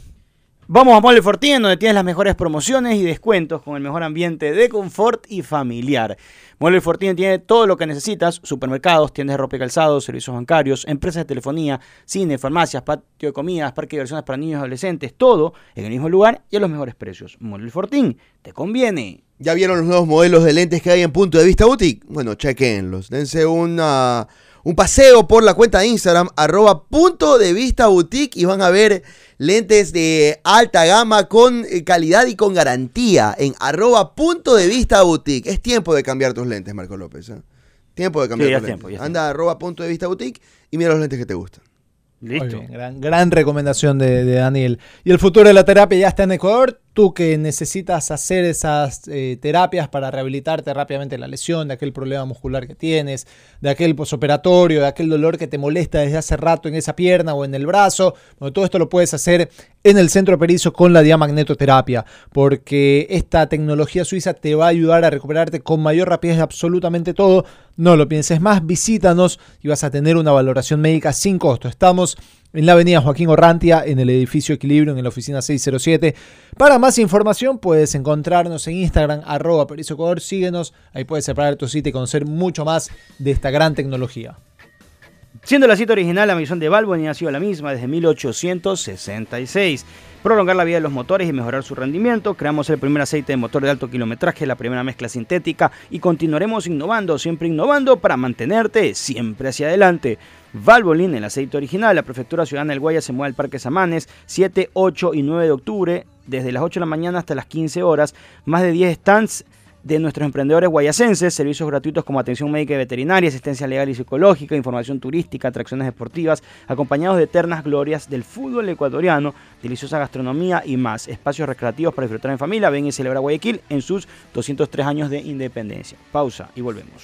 Vamos a Mole Fortín, donde tienes las mejores promociones y descuentos con el mejor ambiente de confort y familiar. Mole Fortín tiene todo lo que necesitas: supermercados, tiendas de ropa y calzado, servicios bancarios, empresas de telefonía, cine, farmacias, patio de comidas, parque de diversiones para niños y adolescentes, todo en el mismo lugar y a los mejores precios. Mole Fortín, te conviene. ¿Ya vieron los nuevos modelos de lentes que hay en Punto de Vista Boutique? Bueno, chequenlos. Dense una, un paseo por la cuenta de Instagram, arroba Punto de Vista Boutique, y van a ver lentes de alta gama con eh, calidad y con garantía en arroba Punto de Vista Boutique. Es tiempo de cambiar tus lentes, Marco López. ¿eh? Tiempo de cambiar Sí, ya tus es lentes. tiempo, ya es Anda a arroba Punto de Vista Boutique y mira los lentes que te gustan. Bien, gran, gran recomendación de, de Daniel. Y el futuro de la terapia ya está en Ecuador. Tú que necesitas hacer esas eh, terapias para rehabilitarte rápidamente la lesión, de aquel problema muscular que tienes, de aquel posoperatorio, de aquel dolor que te molesta desde hace rato en esa pierna o en el brazo. Bueno, todo esto lo puedes hacer en el centro Perizo con la diamagnetoterapia, porque esta tecnología suiza te va a ayudar a recuperarte con mayor rapidez de absolutamente todo. No lo pienses más, visítanos y vas a tener una valoración médica sin costo. Estamos en la avenida Joaquín Orrantia, en el edificio Equilibrio, en la oficina 607. Para más información puedes encontrarnos en Instagram, arroba Perizo Ecuador, síguenos, ahí puedes separar tu sitio y conocer mucho más de esta gran tecnología. Siendo la cita original, la misión de Valvoline ha sido la misma desde 1866. Prolongar la vida de los motores y mejorar su rendimiento. Creamos el primer aceite de motor de alto kilometraje, la primera mezcla sintética y continuaremos innovando, siempre innovando para mantenerte siempre hacia adelante. Valvoline, el aceite original, la Prefectura Ciudadana del Guaya se mueve al Parque Samanes 7, 8 y 9 de octubre, desde las 8 de la mañana hasta las 15 horas. Más de 10 stands de nuestros emprendedores guayacenses, servicios gratuitos como atención médica y veterinaria, asistencia legal y psicológica, información turística, atracciones deportivas, acompañados de eternas glorias del fútbol ecuatoriano, deliciosa gastronomía y más. Espacios recreativos para disfrutar en familia. Ven y celebra Guayaquil en sus 203 años de independencia. Pausa y volvemos.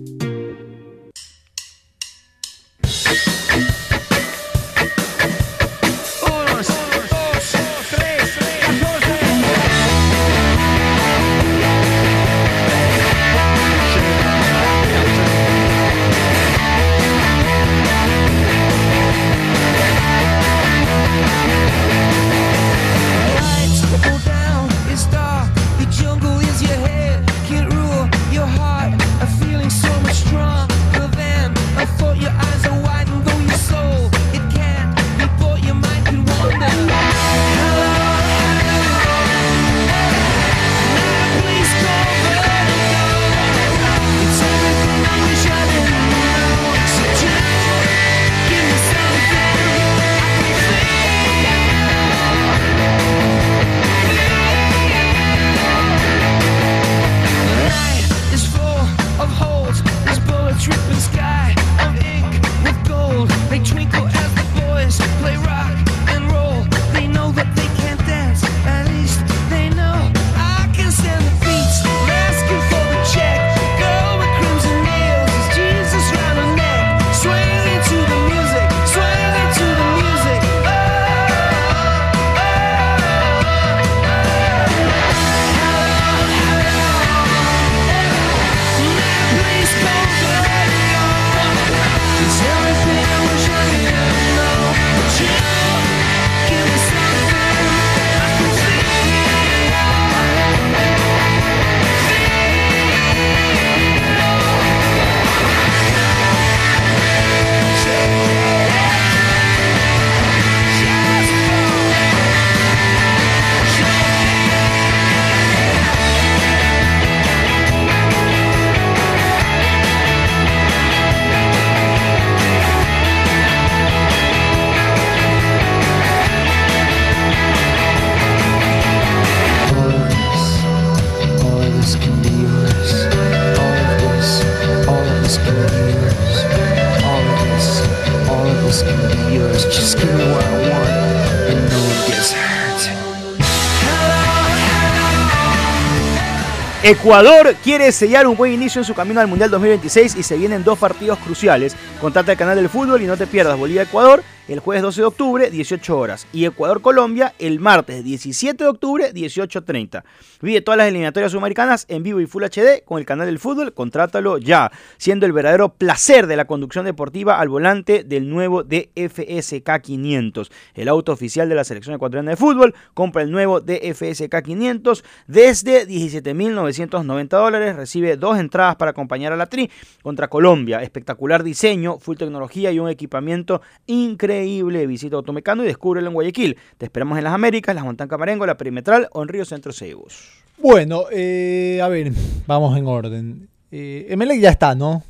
Ecuador quiere sellar un buen inicio en su camino al Mundial 2026 y se vienen dos partidos cruciales. Contate el canal del fútbol y no te pierdas Bolivia-Ecuador el jueves 12 de octubre, 18 horas. Y Ecuador-Colombia el martes 17 de octubre, 18.30. Vive todas las eliminatorias sudamericanas en vivo y Full HD con el canal del fútbol. Contrátalo ya, siendo el verdadero placer de la conducción deportiva al volante del nuevo DFSK 500. El auto oficial de la selección ecuatoriana de fútbol. Compra el nuevo DFSK 500 desde 17.990 dólares. Recibe dos entradas para acompañar a la Tri contra Colombia. Espectacular diseño, full tecnología y un equipamiento increíble. Visita Automecano y descúbrelo en Guayaquil. Te esperamos en las Américas, las Montancas Marengo, la Perimetral o en Río Centro Ceibos. Bueno, eh, a ver, vamos en orden. Eh, Emelec ya está, ¿no?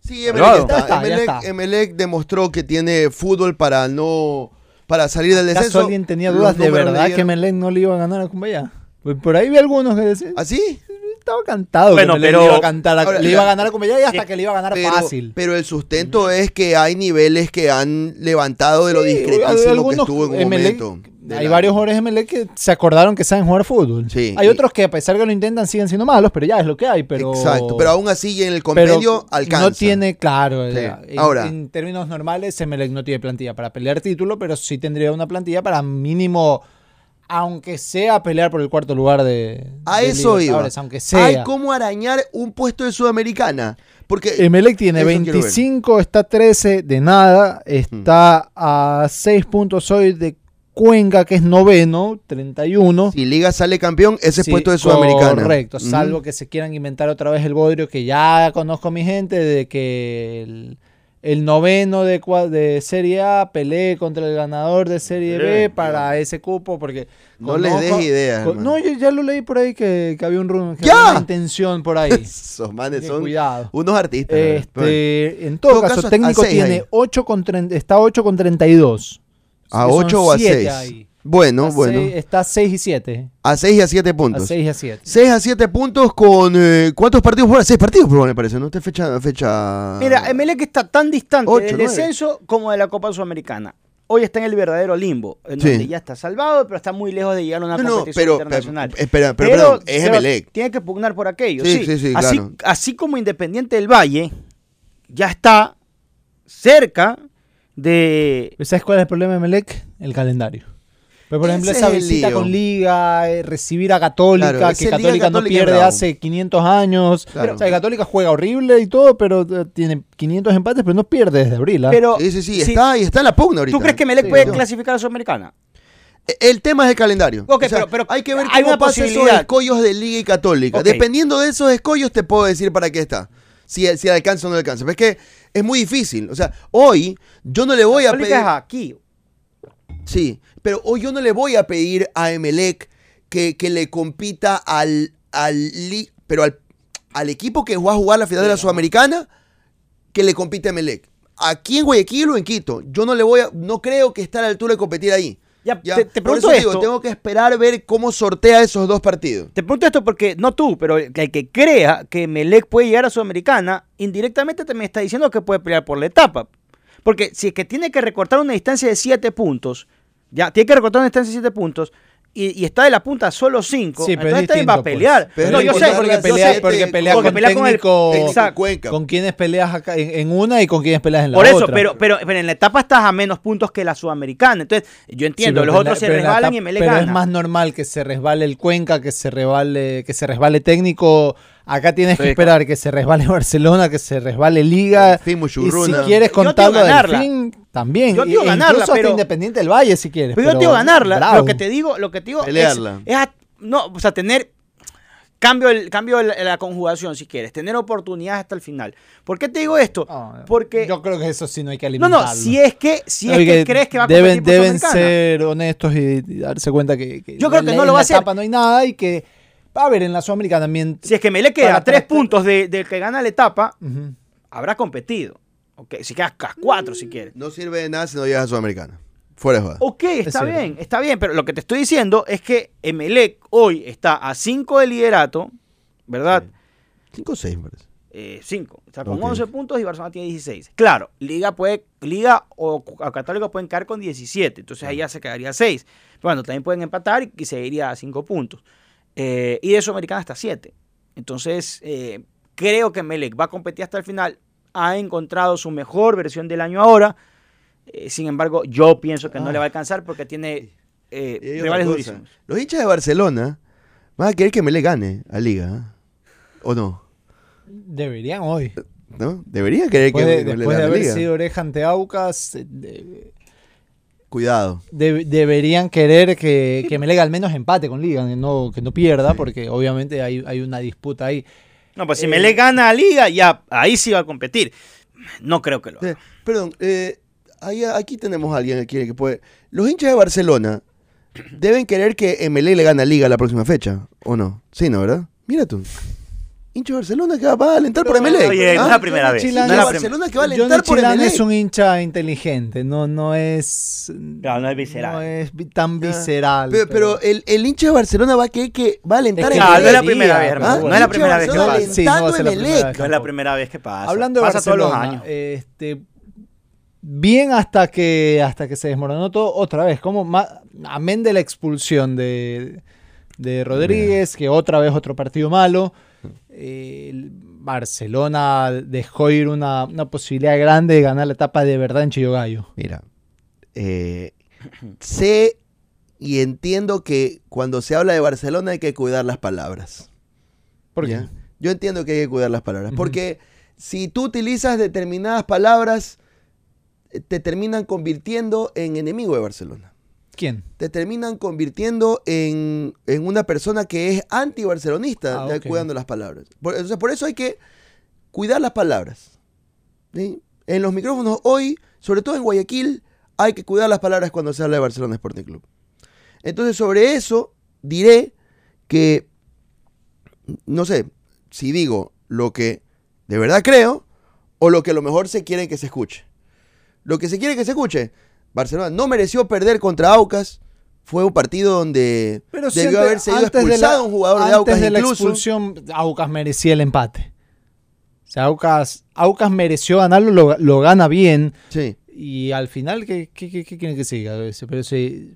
Sí. Emelec, está. Emelec- está. Emelec demostró que tiene fútbol para no para salir del ¿Acaso descenso. alguien tenía dudas de verdad que Emelec no le iba a ganar a Cumbayá? Pues por ahí vi algunos que decían, ¿Así? Estaba cantado Bueno, que pero- le iba a cantar a- Ahora, le iba a ganar a Cumbayá y hasta Sí, que le iba a ganar Pero, fácil. pero el sustento es que hay niveles que han levantado de lo Sí, discretísimo que estuvo en un Emelec- momento. de Hay la- varios jugadores de Emelec que se acordaron que saben jugar fútbol. Sí, hay y- otros que a pesar que lo intentan siguen siendo malos, pero ya es lo que hay. Pero, Exacto, pero aún así en el compendio alcanza. No tiene, claro, Sí. ya, en, Ahora. en términos normales, Emelec no tiene plantilla para pelear título, pero sí tendría una plantilla para mínimo, aunque sea pelear por el cuarto lugar de. A de eso iba. Aunque sea. Hay cómo arañar un puesto de Sudamericana. Porque Emelec tiene Eso quiero ver. 25, está 13 de nada, está a 6 puntos hoy de Cuenca, que es noveno, 31. si Liga sale campeón, ese es Sí, puesto de Sudamericana. Correcto, Ujú. salvo que se quieran inventar otra vez el bodrio, que ya conozco a mi gente, de que el, el noveno de, de Serie A pelee contra el ganador de Serie B Bien, para ese cupo, porque... No les des ideas, con- no, yo ya lo leí por ahí que, que había un rum- que ¡Ya! había una intención por ahí. Esos manes son cuidado. unos artistas. Este, en todo, todo caso, caso, técnico tiene ahí. 8 con 30, está 8 con 32. ¿A Que son 8 o a siete 6? ahí. Bueno, Está bueno. seis- está 6 y 7. A 6 y a 7 A puntos. 6 y a 7. 6 a 7 puntos con. eh, ¿Cuántos partidos por ahora? 6 partidos, por me parece, ¿no? Esta fecha. fecha... Mira, Emelec está tan distante Ocho, del nueve. descenso como de la Copa Sudamericana. Hoy está en el verdadero limbo, en Sí. donde ya está salvado, pero está muy lejos de llegar a una No, no, competición pero. internacional. pero- espera, pero, perdón, es pero Emelec. Tiene que pugnar por aquello. Sí, Sí, sí, sí, así, claro. así como Independiente del Valle ya está cerca de. ¿Sabes cuál es el problema de Melec? El calendario. Pero, por ejemplo, es esa el visita lío. con Liga, eh, recibir a Católica, Claro, que Católica no Católica es pierde bravo. hace 500 años. Claro. O sea, Católica juega horrible y todo, pero eh, tiene 500 empates, pero no pierde desde abril. ¿ah? Pero, Sí, sí, sí, está, y está en la pugna ahorita. ¿Tú crees que Melec Sí, puede no. clasificar a Sudamericana? E, El tema es el calendario. Ok, O sea, pero- pero hay que ver hay cómo pasa esos escollos de Liga y Católica. Dependiendo de esos escollos, te puedo decir para qué está. Si, si alcanza o no alcanza. Pero es que es muy difícil. O sea, hoy yo no le voy a pedir. es aquí. Sí, pero hoy yo no le voy a pedir a Emelec que, que le compita al, al pero al, al equipo que va a jugar la final de la Sudamericana que le compite a Emelec. Aquí en Guayaquil o en Quito, yo no le voy a, no creo que esté a la altura de competir ahí. Ya, Ya, te, te Por pregunto digo, esto. tengo que esperar ver cómo sortea esos dos partidos. Te pregunto esto porque no tú, pero el que, crea que Melec puede llegar a Sudamericana, indirectamente te me está diciendo que puede pelear por la etapa. Porque si es que tiene que recortar una distancia de 7 puntos, ya, tiene que recortar una distancia de 7 puntos y, y está de la punta solo 5, Sí, entonces también va a pues. pelear. Pero no, yo sé, porque pelea, siete porque pelea porque con pelea con el técnico, Exacto. Cuenca. con quienes peleas acá en, en una y con quienes peleas en la Por eso, otra. pero, pero, pero en la etapa estás a menos puntos que la Sudamericana. Entonces, yo entiendo, los la- otros se resbalan etapa- y Melec Pero gana. es más normal que se resbale el Cuenca, que se resbale, que se resbale técnico. Acá tienes que Sí, esperar que se resbale Barcelona, que se resbale Liga. Fin, Y si quieres contarlo del ganarla. fin, también. Yo E ganarla, incluso hasta Independiente del Valle, si quieres. Pero yo digo ganarla. bravo. Lo que te digo, lo que te digo es, Pelearla. es a- no, o sea, tener cambio el cambio la, la conjugación si quieres, tener oportunidades hasta el final. ¿Por qué te digo esto? No, Porque Yo creo que eso sí no hay que no, alimentarlo. no, si es que si es que crees que va a deben, competir por deben ser honestos y, y darse cuenta que, que Yo creo que no lo va a hacer. etapa no hay nada y que a ver en la Sudamericana también Si es que me le queda a tres puntos de- del que gana la etapa, habrá competido. Ok, si quedas a cuatro si quieres. No sirve de nada si no llegas a Sudamericana. Fuera de joda. Ok, está bien, está bien, pero lo que te estoy diciendo es que Emelec hoy está a 5 de liderato, ¿verdad? 5 o 6, me parece. 5. está con Ok. 11 puntos y Barcelona tiene 16. Claro, Liga puede, Liga o, o Católica pueden caer con 17, entonces ahí ya se quedaría 6. Bueno, también pueden empatar y, y se iría a 5 puntos. Eh, y de Sudamericana hasta 7. Entonces, eh, creo que Melec va a competir hasta el final. Ha encontrado su mejor versión del año ahora. Eh, sin embargo, yo pienso que no Ah. le va a alcanzar porque tiene eh, rivales durísimos. Los hinchas de Barcelona van a querer que me le gane a Liga. ¿eh? ¿O no? Deberían hoy. ¿No? Deberían querer que Después de, me le después de haber Liga. sido oreja ante Aucas, de- Cuidado. de- deberían querer que, que Melega al menos empate con Liga, que no, que no pierda, porque obviamente hay, hay una disputa ahí. No, pues si Eh, Melec gana a Liga, ya ahí sí va a competir. No creo que lo haga. Eh, perdón, eh, ahí- aquí tenemos a alguien aquí que puede. Los hinchas de Barcelona deben querer que MLE le gane a Liga la próxima fecha, ¿o no? Sí, ¿no, verdad? Mira tú. Hincha de Barcelona que va a alentar por MLE. Oye, no es la primera vez. Hincha no es la Barcelona que va a Johnny alentar por Chilán MLE. es un hincha inteligente, no, no es. Claro, no es visceral. No es tan Ah, visceral. Pero, pero el, el hincha de Barcelona va a querer que va a alentar Es que No, no es la primera vez, ¿Ah? hermano. No es la primera vez que Barcelona pasa. Sí, no Emelec. No es la primera vez que pasa. Hablando de pasa todos los Barcelona, años. este, bien hasta que hasta que se desmoronó todo otra vez. Como amén de la expulsión de, de Rodríguez, que otra vez otro partido malo. Eh, el Barcelona dejó ir una, una posibilidad grande de ganar la etapa de verdad en Chillogallo. Mira, eh, sé y entiendo que cuando se habla de Barcelona hay que cuidar las palabras. ¿Por qué? ¿ya? Yo entiendo que hay que cuidar las palabras. Porque si tú utilizas determinadas palabras, eh, te terminan convirtiendo en enemigo de Barcelona. ¿Quién? Te terminan convirtiendo en, en una persona que es anti-barcelonista, Ah, cuidando las palabras. Por, entonces, por eso hay que cuidar las palabras. ¿sí? En los micrófonos hoy, sobre todo en Guayaquil, hay que cuidar las palabras cuando se habla de Barcelona Sporting Club. Entonces, sobre eso diré que, no sé, si digo lo que de verdad creo o lo que a lo mejor se quiere que se escuche. Lo que se quiere que se escuche, Barcelona no mereció perder contra Aucas. Fue un partido donde Pero debió haberse ido antes la- expulsado un jugador de antes Aucas de la incluso. expulsión, Aucas merecía el empate. O sea, Aucas, Aucas mereció ganarlo, lo, lo gana bien. Sí. Y al final, ¿qué, qué, qué- qué quieren que siga? Pero sí,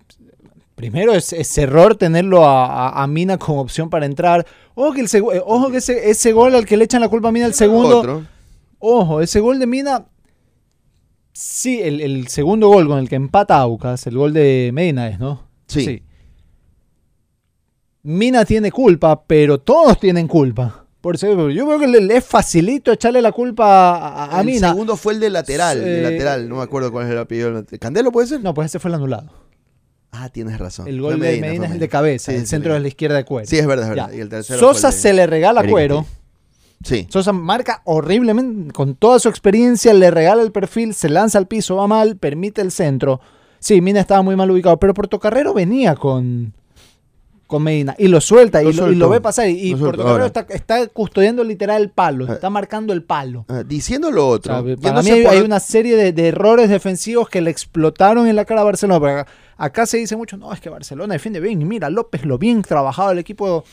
primero es, es error tenerlo a, a- a Mina como opción para entrar. Ojo que, el eh, ojo que ese, ese gol al que le echan la culpa a Mina, el segundo. Otro. Ojo, ese gol de Mina. Sí, el, el segundo gol con el que empata Aucas, el gol de Medina es, ¿no? Sí. Mina tiene culpa, pero todos tienen culpa. Por eso yo creo que le, es facilito echarle la culpa a, a- el Mina. segundo fue el de lateral, Sí. de lateral, no me acuerdo cuál es el apellido. ¿Candelo puede ser? No, pues ese fue el anulado. Ah, tienes razón. El gol de Medina es el de cabeza, Sí, el sí, centro sí. de la izquierda de Cuero. Sí, es verdad, es verdad. Y el tercero Sosa el de- se le regala Cuero. Sí. Sosa marca horriblemente, con toda su experiencia, le regala el perfil, se lanza al piso, va mal, permite el centro. Sí, Mina estaba muy mal ubicado, pero Portocarrero venía con, con Medina y lo suelta y, Lo y ve pasar. Y, y. Portocarrero está, está custodiando literal el palo, Ah. está marcando el palo. Ah, diciendo lo O otro. sea, para mí hay, por- hay una serie de, de errores defensivos que le explotaron en la cara a Barcelona. Acá, acá se dice mucho, no, es que Barcelona defiende bien. Y mira, López lo bien trabajado el equipo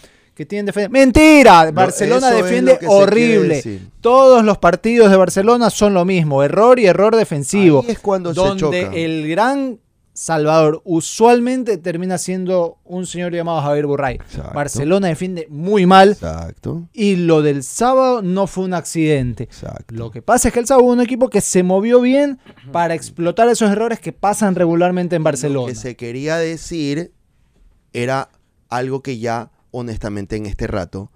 que tiene defensa. ¡Mentira! Barcelona defiende lo horrible. Todos los partidos de Barcelona son lo mismo, error y error defensivo. Ahí es cuando se donde choca. el gran Salvador usualmente termina siendo un señor llamado Javier Burray. Exacto. Barcelona defiende muy mal. Exacto. Y lo del sábado no fue un accidente. Exacto. Lo que pasa es que el sábado hubo un equipo que se movió bien para explotar esos errores que pasan regularmente en Lo Barcelona. que se quería decir era algo que ya, honestamente, en este rato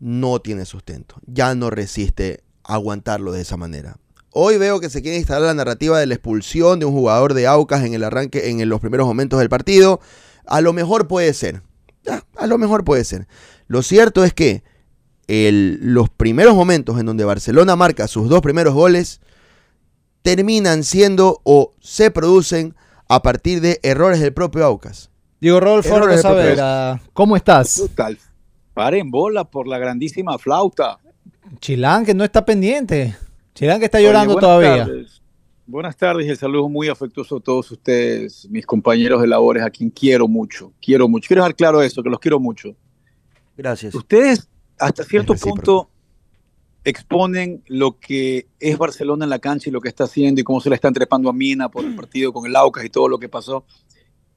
no tiene sustento. Ya no resiste aguantarlo de esa manera. Hoy veo que se quiere instalar la narrativa de la expulsión de un jugador de Aucas en el arranque, en los primeros momentos del partido. A lo mejor puede ser. Ya, a lo mejor puede ser. Lo cierto es que los primeros momentos en donde Barcelona marca sus dos primeros goles terminan siendo o se producen a partir de errores del propio Aucas. Diego Rodolfo Saavedra, ¿cómo estás? Total. Paren bola por la grandísima flauta. Chilán, que no está pendiente. Chilán, que está Oye, llorando buenas todavía. tardes. Buenas tardes y el saludo muy afectuoso a todos ustedes, mis compañeros de labores, a quien quiero mucho. Quiero mucho. Quiero dejar claro eso, que los quiero mucho. Gracias. Ustedes, hasta cierto punto, exponen lo que es Barcelona en la cancha y lo que está haciendo y cómo se le está trepando a Mina por el partido con el Aucas y todo lo que pasó.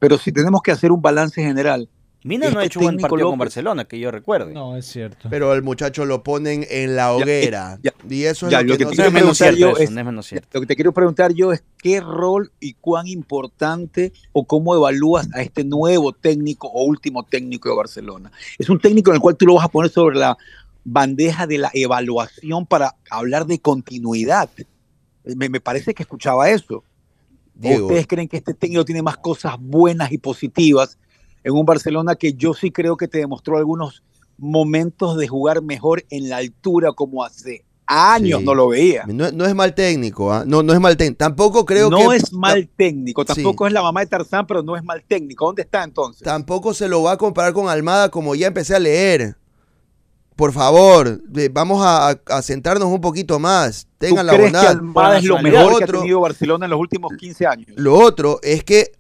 Pero si tenemos que hacer un balance general, Mina no ha Este hecho buen técnico partido con Barcelona, que yo recuerde. No, es cierto. Pero el muchacho lo ponen en la hoguera. ya, y eso es ya, lo lo que, que no es quiero menos preguntar cierto yo eso, es- no es menos cierto. Lo que te quiero preguntar yo es qué rol y cuán importante o cómo evalúas a este nuevo técnico o último técnico de Barcelona. Es un técnico en el cual tú lo vas a poner sobre la bandeja de la evaluación para hablar de continuidad. Me, me parece que escuchaba eso. ¿O Diego, ¿Ustedes creen que este técnico tiene más cosas buenas y positivas en un Barcelona que yo sí creo que te demostró algunos momentos de jugar mejor en la altura como hace años Sí. no lo veía? no, no es mal técnico, ¿ah? no, no es mal técnico. Tampoco creo no que es mal técnico, Sí. tampoco es la mamá de Tarzán, pero no es mal técnico. ¿Dónde está entonces? tampoco se lo va a comparar con Almada como ya empecé a leer. Por favor, de- vamos a, sentarnos un poquito más. ¿Tú Tengan la crees que bondad. Almada es lo mejor que otro- ha tenido Barcelona en los últimos 15 años? Lo otro es que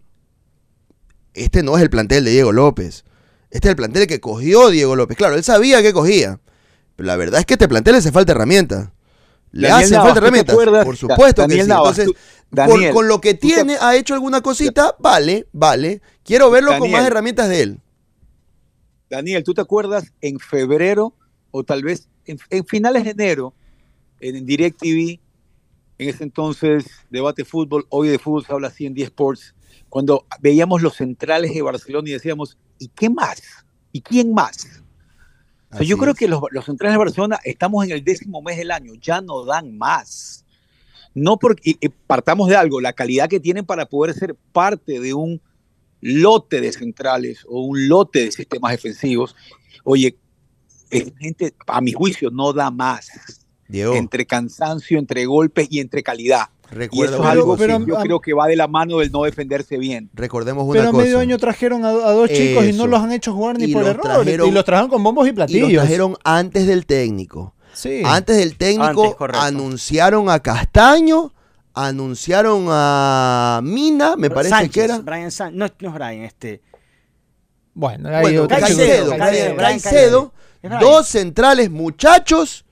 este no es el plantel de Diego López. Este es el plantel que cogió Diego López. Claro, él sabía que cogía. Pero la verdad es que este plantel le hace falta herramientas. Le Daniel hace Navas, falta ¿tú te herramientas. Por supuesto Daniel que sí. Navas, Entonces, tú- Daniel, con, con lo que te- tiene, ha hecho alguna cosita, vale, vale. Quiero verlo con más herramientas de él. Daniel, ¿tú te acuerdas en febrero o tal vez en, en finales de enero en DirecTV, en ese entonces debate fútbol, hoy de fútbol se habla así en 10 Sports, cuando veíamos los centrales de Barcelona y decíamos, ¿y qué más? ¿Y quién más? O sea, yo creo que los, los centrales de Barcelona estamos en el décimo mes del año, ya no dan más. No porque y- y partamos de algo, la calidad que tienen para poder ser parte de un lote de centrales o un lote de sistemas defensivos. Oye, esta gente, a mi juicio, no da más. Diego, Entre cansancio, entre golpes y entre calidad. Y recuerda eso es algo cosa. que pero- yo a- creo que va de la mano del no defenderse bien. Recordemos una Pero a cosa. medio año trajeron a, a dos chicos y no los han hecho jugar ni Y por error. trajeron- y los trajeron con bombos y y platillos. los trajeron antes del técnico. Sí. Antes del técnico Antes, anunciaron a Castaño, anunciaron a Mina, me parece Sánchez, que era. Brian. No, no es Brian, este. Bueno, hay Bueno. Caicedo, Caicedo, Caicedo, Brian Caicedo, Brian. Dos centrales muchachos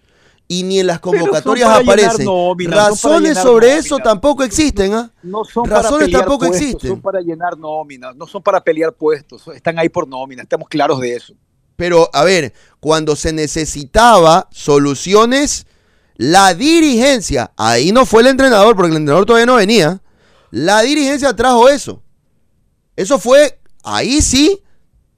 y ni en las convocatorias aparecen. nómina, Razones sobre nómina. eso tampoco existen, ¿ah? No son Razones para pelear tampoco puestos, existen. Son para llenar nóminas, no son para pelear puestos, están ahí por nómina, estamos claros de eso. Pero, a ver, cuando se necesitaba soluciones, la dirigencia, ahí no fue el entrenador, porque el entrenador todavía no venía, la dirigencia trajo eso. Eso fue, ahí sí,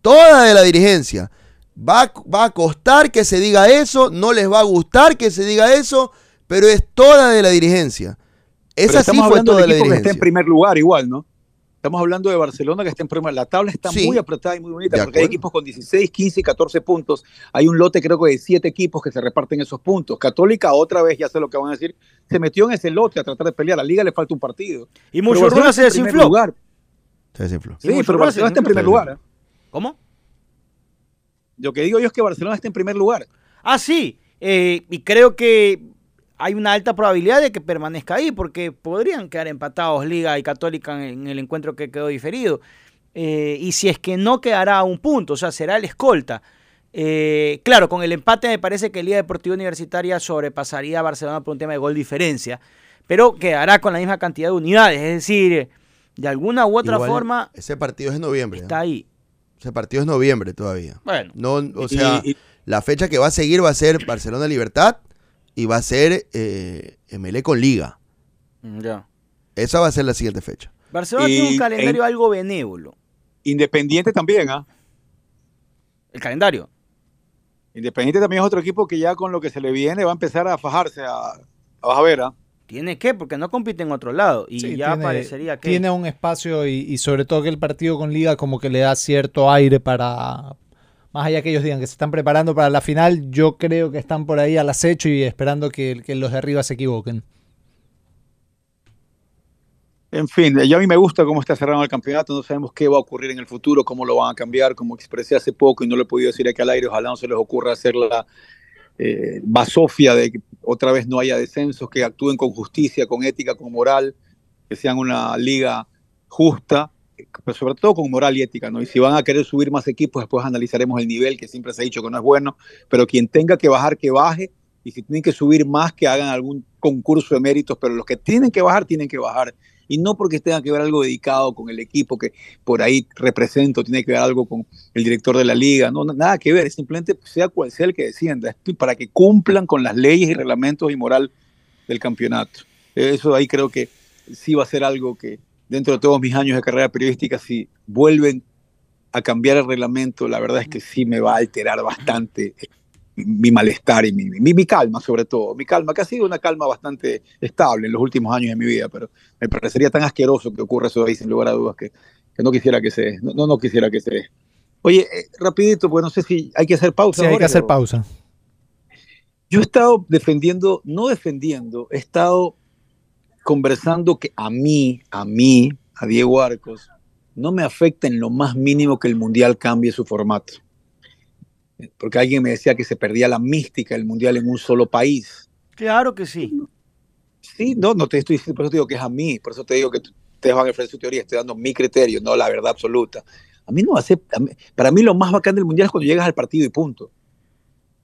toda de la dirigencia. Va, a- va a costar que se diga eso, no les va a gustar que se diga eso, pero es toda de la dirigencia. Pero Esa sí estamos fue hablando toda del de la equipo que está en dirigencia. primer lugar igual, ¿no? Estamos hablando de Barcelona que está en primer La tabla está Sí. muy apretada y muy bonita De porque hay equipos con 16, 15 y 14 puntos. Hay un lote creo que de 7 equipos que se reparten esos puntos. Católica otra vez, ya sé lo que van a decir, se metió en ese lote a tratar de pelear. A la liga le falta un partido. Y mucho se está en primer desinfló. lugar. Se desinfló. Sí, pero Barcelona está en primer lugar. ¿Cómo? Lo que digo yo es que Barcelona está en primer lugar. Ah, sí. eh, y creo que hay una alta probabilidad de que permanezca ahí, porque podrían quedar empatados Liga y Católica en, el encuentro que quedó diferido. Eh, y si es que no quedará a un punto, o sea, será el escolta. Eh, claro, con el empate me parece que Liga Deportiva Universitaria sobrepasaría a Barcelona por un tema de gol diferencia, pero quedará con la misma cantidad de unidades, es decir, de alguna u otra Igual, forma Ese partido es en noviembre. está ahí. Ese partido es noviembre todavía. Bueno, No, o sea, y- la fecha que va a seguir va a ser Barcelona Libertad y va a ser eh, MLE con Liga. mm, ya. Esa va a ser la siguiente fecha. Barcelona Y tiene un calendario en- algo benévolo. Independiente también, ¿ah? El calendario. Independiente también es otro equipo que ya con lo que se le viene va a empezar a fajarse a, a vas a ver, ¿ah? Tiene que, porque no compite en otro lado. Y Sí, ya tiene- parecería que. Tiene un espacio y, y sobre todo que el partido con Liga como que le da cierto aire para... Más allá que ellos digan que se están preparando para la final, yo creo que están por ahí al acecho y esperando que, que los de arriba se equivoquen. En fin, ya a mí me gusta cómo está cerrando el campeonato, no sabemos qué va a ocurrir en el futuro, cómo lo van a cambiar, como expresé hace poco y no lo he podido decir aquí al aire, ojalá no se les ocurra hacer la eh, basofia de que otra vez no haya descensos, que actúen con justicia, con ética, con moral, que sean una liga justa, pero sobre todo con moral y ética, ¿no? Y si van a querer subir más equipos, después analizaremos el nivel, que siempre se ha dicho que no es bueno, pero quien tenga que bajar, que baje, y si tienen que subir más, que hagan algún concurso de méritos, pero los que tienen que bajar, tienen que bajar Y no porque tenga que ver algo dedicado con el equipo que por ahí represento, tiene que ver algo con el director de la liga, no, nada que ver, simplemente sea cual sea el que descienda, es para que cumplan con las leyes y reglamentos y moral del campeonato. Eso ahí creo que sí va a ser algo que dentro de todos mis años de carrera periodística, si vuelven a cambiar el reglamento, la verdad es que sí me va a alterar bastante mi malestar y mi, mi, mi calma sobre todo. Mi calma, que ha sido una calma bastante estable en los últimos años de mi vida, pero me parecería tan asqueroso que ocurra eso ahí sin lugar a dudas que, que no quisiera que se no, no quisiera que se Oye, eh, rapidito, pues no sé si hay que hacer pausa. Sí, hay que hacer pausa. Yo he estado defendiendo, no defendiendo, he estado conversando que a mí, a mí, a Diego Arcos, no me afecta en lo más mínimo que el Mundial cambie su formato. Porque alguien me decía que se perdía la mística del Mundial en un solo país. Claro que sí. Sí, no, no te estoy diciendo, por eso te digo que es a mí, por eso te digo que ustedes van a ofrecer su teoría, estoy dando mi criterio, no la verdad absoluta. A mí no acepta, para mí lo más bacán del mundial es cuando llegas al partido y punto.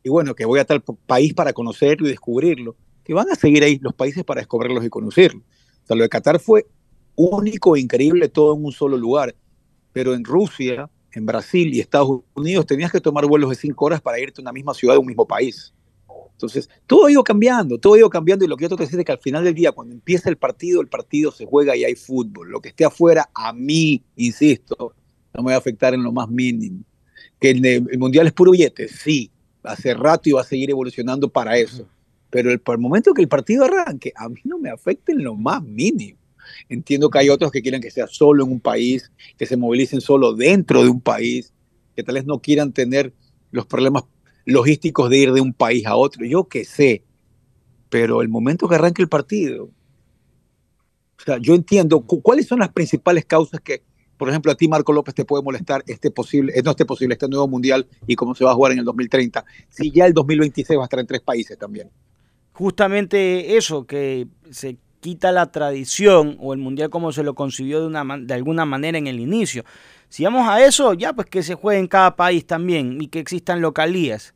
Y bueno, que voy a tal país para conocerlo y descubrirlo, que van a seguir ahí los países para descubrirlos y conocerlos. O sea, lo de Qatar fue único e increíble todo en un solo lugar, pero en Rusia, en Brasil y Estados Unidos tenías que tomar vuelos de cinco horas para irte a una misma ciudad de un mismo país. Entonces, todo ha ido cambiando, todo ha ido cambiando y lo que yo te decir es que al final del día, cuando empieza el partido, el partido se juega y hay fútbol. Lo que esté afuera, a mí, insisto, no me va a afectar en lo más mínimo. Que el, el Mundial es puro billete, sí, hace rato y va a seguir evolucionando para eso. Pero el, por el momento que el partido arranque, a mí no me afecta en lo más mínimo. Entiendo que hay otros que quieren que sea solo en un país, que se movilicen solo dentro de un país, que tal vez no quieran tener los problemas logísticos de ir de un país a otro, yo qué sé, pero el momento que arranque el partido, o sea, yo entiendo cu- cuáles son las principales causas que, por ejemplo, a ti, Marco López, te puede molestar este posible, eh, no este posible, este nuevo mundial y cómo se va a jugar en el 2030, si ya el 2026 va a estar en tres países también. Justamente eso, que se quita la tradición o el mundial como se lo concibió de, una, de alguna manera en el inicio. Si vamos a eso, ya pues que se juegue en cada país también y que existan localías.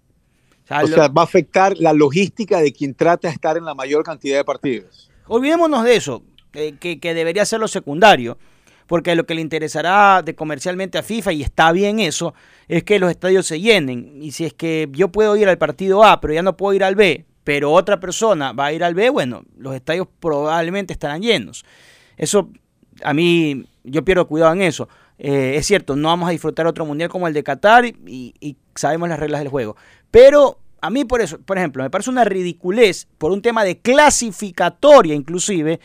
O sea, O lo- sea, va a afectar la logística de quien trata de estar en la mayor cantidad de partidos. Olvidémonos de eso, eh, que, que debería ser lo secundario, porque lo que le interesará de comercialmente a FIFA, y está bien eso, es que los estadios se llenen. Y si es que yo puedo ir al partido A, pero ya no puedo ir al B, pero otra persona va a ir al B, bueno, los estadios probablemente estarán llenos. Eso, a mí, yo pierdo cuidado en eso. Eh, es cierto, no vamos a disfrutar otro mundial como el de Qatar y, y sabemos las reglas del juego. Pero a mí, por eso, por ejemplo, me parece una ridiculez por un tema de clasificatoria, inclusive,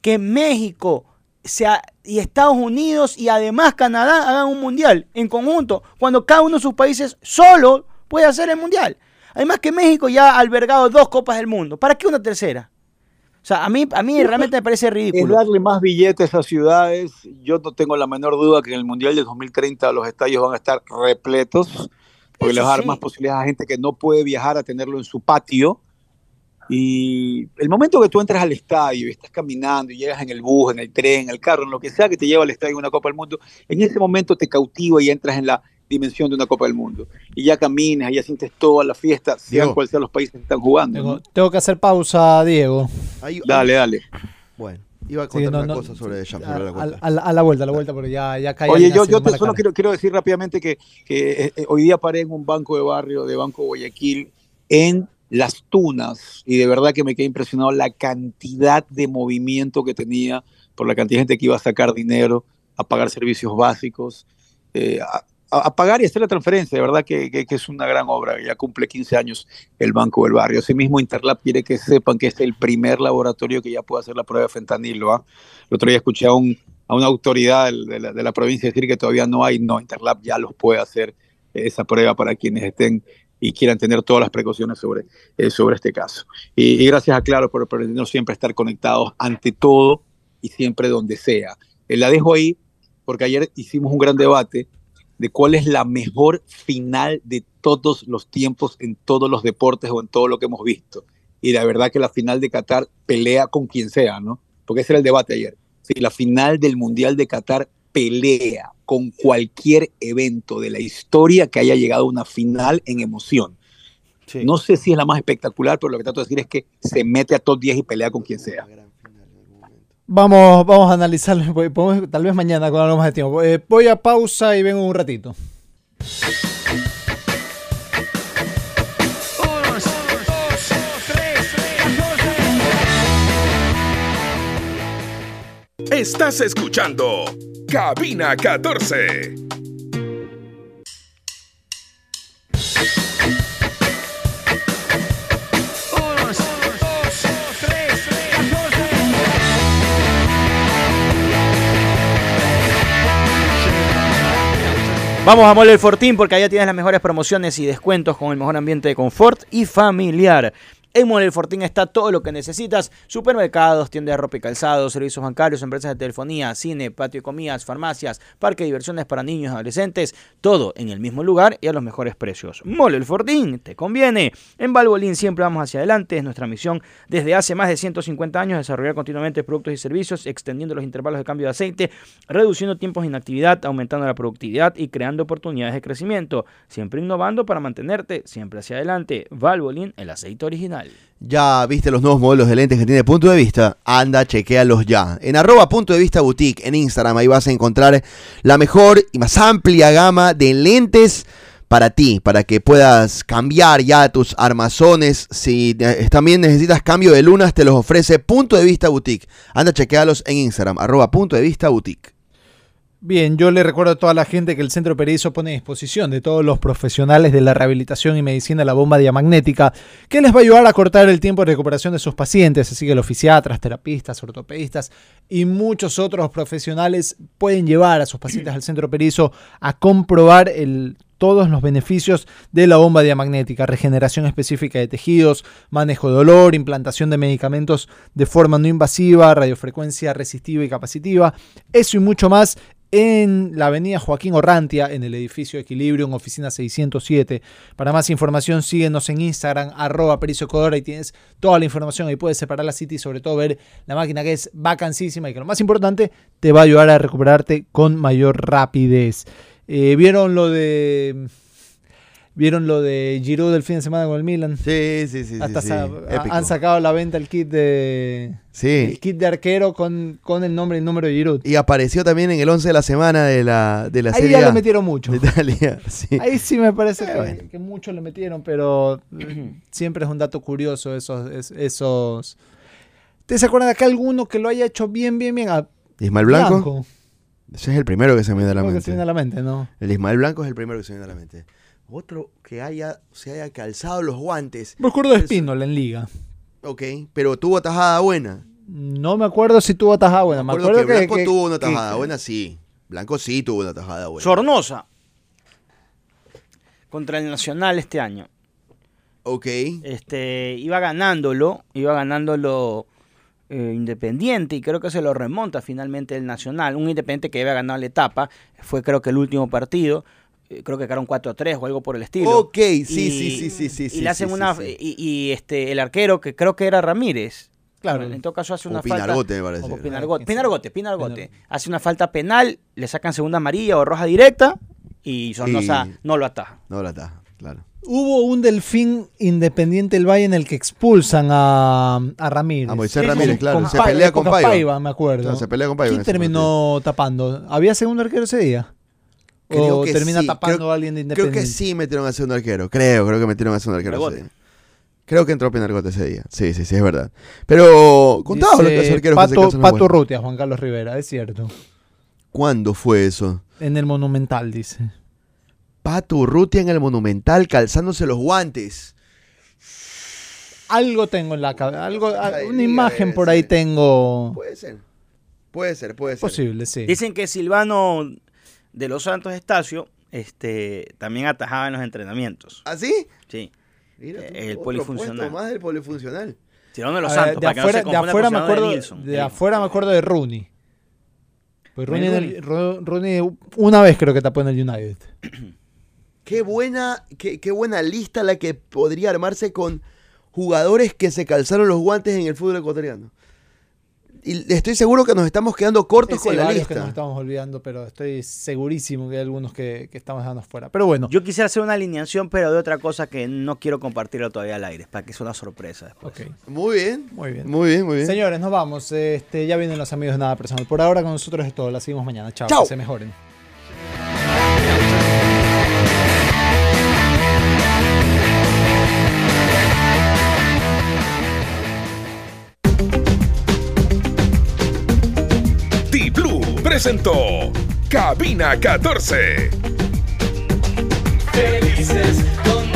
que México sea, y Estados Unidos y además Canadá hagan un mundial en conjunto, cuando cada uno de sus países solo puede hacer el mundial. Además que México ya ha albergado dos copas del mundo. ¿Para qué una tercera? O sea, a mí, a mí realmente me parece Es ridículo. darle más billetes a ciudades. Yo no tengo la menor duda que en el Mundial de 2030 los estadios van a estar repletos, porque Eso les va a dar sí. más posibilidades a gente que no puede viajar a tenerlo en su patio. Y el momento que tú entras al estadio y estás caminando y llegas en el bus, en el tren, en el carro, en lo que sea que te lleva al estadio en una Copa del Mundo, en ese momento te cautiva y entras en la dimensión de una Copa del Mundo. Y ya caminas, y ya sientes toda la fiesta, sean cuales sean los países que están jugando. Tengo, ¿no? tengo que hacer pausa, Diego. Ahí- Dale, dale. Bueno, iba a Sí, contar no, una no, cosa sobre Deschamps. a, pero la a- cuento. a la- a la vuelta, a la vuelta, porque ya, ya cae Oye, yo, yo te solo quiero, quiero decir rápidamente que, que, eh, eh, hoy día paré en un banco de barrio de Banco Guayaquil en Las Tunas y de verdad que me quedé impresionado la cantidad de movimiento que tenía por la cantidad de gente que iba a sacar dinero, a pagar servicios básicos, eh, a, pagar y hacer la transferencia. De verdad que, que- que es una gran obra. Ya cumple 15 años el Banco del Barrio. Asimismo, Interlab quiere que sepan que es el primer laboratorio que ya puede hacer la prueba de fentanilo. ¿ah? El otro día escuché a, un, a una autoridad de la, de la provincia decir que todavía no hay. No, Interlab ya los puede hacer eh, esa prueba para quienes estén y quieran tener todas las precauciones sobre, eh, sobre este caso. Y, y gracias a Claro por permitirnos siempre estar conectados ante todo y siempre donde sea. Eh, la dejo ahí porque ayer hicimos un gran debate de cuál es la mejor final de todos los tiempos en todos los deportes o en todo lo que hemos visto. Y la verdad que la final de Qatar pelea con quien sea, ¿no? Porque ese era el debate ayer. Si la final del Mundial de Qatar pelea con cualquier evento de la historia que haya llegado a una final en emoción. Sí. No sé si es la más espectacular, pero lo que trato de decir es que se mete a top 10 y pelea con quien sea. Vamos, vamos a analizarlo. Tal vez mañana con algo más de tiempo. Eh, voy a pausa y vengo un ratito. Estás escuchando Cabina 14. Vamos a Mole el Fortín porque allá tienes las mejores promociones y descuentos con el mejor ambiente de confort y familiar. En Mole el Fortín está todo lo que necesitas: supermercados, tiendas de ropa y calzado, servicios bancarios, empresas de telefonía, cine, patio de comidas, farmacias, parque de diversiones para niños y adolescentes. Todo en el mismo lugar y a los mejores precios. Mole el Fortín, te conviene. En Valvolín siempre vamos hacia adelante. Es nuestra misión desde hace más de 150 años desarrollar continuamente productos y servicios, extendiendo los intervalos de cambio de aceite, reduciendo tiempos de inactividad, aumentando la productividad y creando oportunidades de crecimiento. Siempre innovando para mantenerte siempre hacia adelante. Valvoline, el aceite original. Ya viste los nuevos modelos de lentes que tiene Punto de Vista, anda, chequéalos ya. En arroba Punto de Vista Boutique, en Instagram, ahí vas a encontrar la mejor y más amplia gama de lentes para ti, para que puedas cambiar ya tus armazones. Si también necesitas cambio de lunas, te los ofrece Punto de Vista Boutique. Anda, chequéalos en Instagram, arroba Punto de Vista Boutique. Bien, yo le recuerdo a toda la gente que el Centro Perizo pone a disposición de todos los profesionales de la rehabilitación y medicina la bomba diamagnética, que les va a ayudar a cortar el tiempo de recuperación de sus pacientes, así que los fisiatras, terapistas, ortopedistas y muchos otros profesionales pueden llevar a sus pacientes al Centro Perizo a comprobar todos los beneficios de la bomba diamagnética, regeneración específica de tejidos, manejo de dolor, implantación de medicamentos de forma no invasiva, radiofrecuencia resistiva y capacitiva, eso y mucho más en la avenida Joaquín Orrantia, en el edificio Equilibrio, en oficina 607. Para más información, síguenos en Instagram, arroba Pericio Codora, y tienes toda la información. Ahí puedes separar la cita y sobre todo ver la máquina que es vacancísima y que lo más importante, te va a ayudar a recuperarte con mayor rapidez. Eh, ¿Vieron lo de... ¿Vieron lo de Giroud del fin de semana con el Milan? Sí, sí, sí. Hasta sí, sí. han sacado a la venta el kit de Sí. el kit de arquero con, con el nombre y el número de Giroud. Y apareció también en el 11 de la semana de la, de la Ahí serie ya le metieron mucho. de Italia. Sí. Ahí sí me parece que, bueno. que mucho le metieron, pero eh, siempre es un dato curioso esos... es- esos... ¿Ustedes se acuerdan de acá alguno que lo haya hecho bien, bien, bien? A Ismael Blanco. Ese es el primero que se me viene a la Creo que mente. se viene a la mente, ¿no? El Ismael Blanco es el primero que se me viene a la mente. Otro que haya, se haya calzado los guantes. Me acuerdo de. Espínola en Liga. Ok, pero tuvo tajada buena. No me acuerdo si tuvo tajada buena. Me Me acuerdo que Blanco que- tuvo una que- tajada buena, sí. Blanco sí tuvo una tajada buena. Sornosa. Contra el Nacional este año. ok. Este, iba ganándolo, iba ganándolo eh, Independiente y creo que se lo remonta finalmente el Nacional. Un Independiente que había ganado la etapa, fue creo que el último partido, creo que quedaron 4 a 3 o algo por el estilo. Ok, sí, Y- sí, sí, sí, sí. y sí, le hacen sí, una sí, sí. Y, y, este el arquero que creo que era Ramírez. Claro. En todo caso hace O una falta. Pinargote, me parece. o. Pinargote. Pinargote, Pinargote. Hace una falta penal, le sacan segunda amarilla o roja directa y Sornosa no lo ataja. No la taja, claro. Hubo un delfín independiente del Valle en el que expulsan a, a Ramírez. A Moisés Ramírez, con- claro. con Se pelea con Paiva. me acuerdo. Se pelea con Paiva ¿Quién terminó tapando? ¿Había segundo arquero ese día? Creo ¿O que termina sí, tapando creo- a alguien de Creo Independiente? que sí metieron a segundo arquero. Creo, creo que metieron a segundo arquero día. Creo que entró Pinargote ese día. Sí, sí, sí, es verdad. Pero los arqueros que se Pato, Pato. Rutia, Juan Carlos Rivera, es cierto. ¿Cuándo fue eso? En el Monumental, dice. Pato Urrutia en el Monumental calzándose los guantes. Algo tengo en la cabeza, algo, Ay, una imagen por ahí tengo. Puede ser. Puede ser, puede ser. Posible, sí. Dicen que Silvano de los Santos Estacio este, también atajaba en los entrenamientos. ¿Así? Sí. Mira, tú, Eh, el polifuncional. más del polifuncional. De los A ver, Santos, de para que no afuera, se de confunda afuera con me acuerdo, Nilsson. de afuera me acuerdo de Rooney. Pues el- Rooney una vez creo que tapó en el United. Qué buena, qué, qué buena lista la que podría armarse con jugadores que se calzaron los guantes en el fútbol ecuatoriano. Y estoy seguro que nos estamos quedando cortos con la varios que lista. nos estamos olvidando, pero estoy segurísimo que hay algunos que, que estamos dejando fuera. Pero bueno, Yo quisiera hacer una alineación, pero de otra cosa que no quiero compartirlo todavía al aire, para que sea una sorpresa después. Muy bien. muy bien. Muy bien, muy bien. Señores, nos vamos. Este, ya vienen los amigos de Nada Personal. Por ahora con nosotros es todo. La seguimos mañana. Chao. Chao. Que se mejoren. presentó Cabina 14. Felices con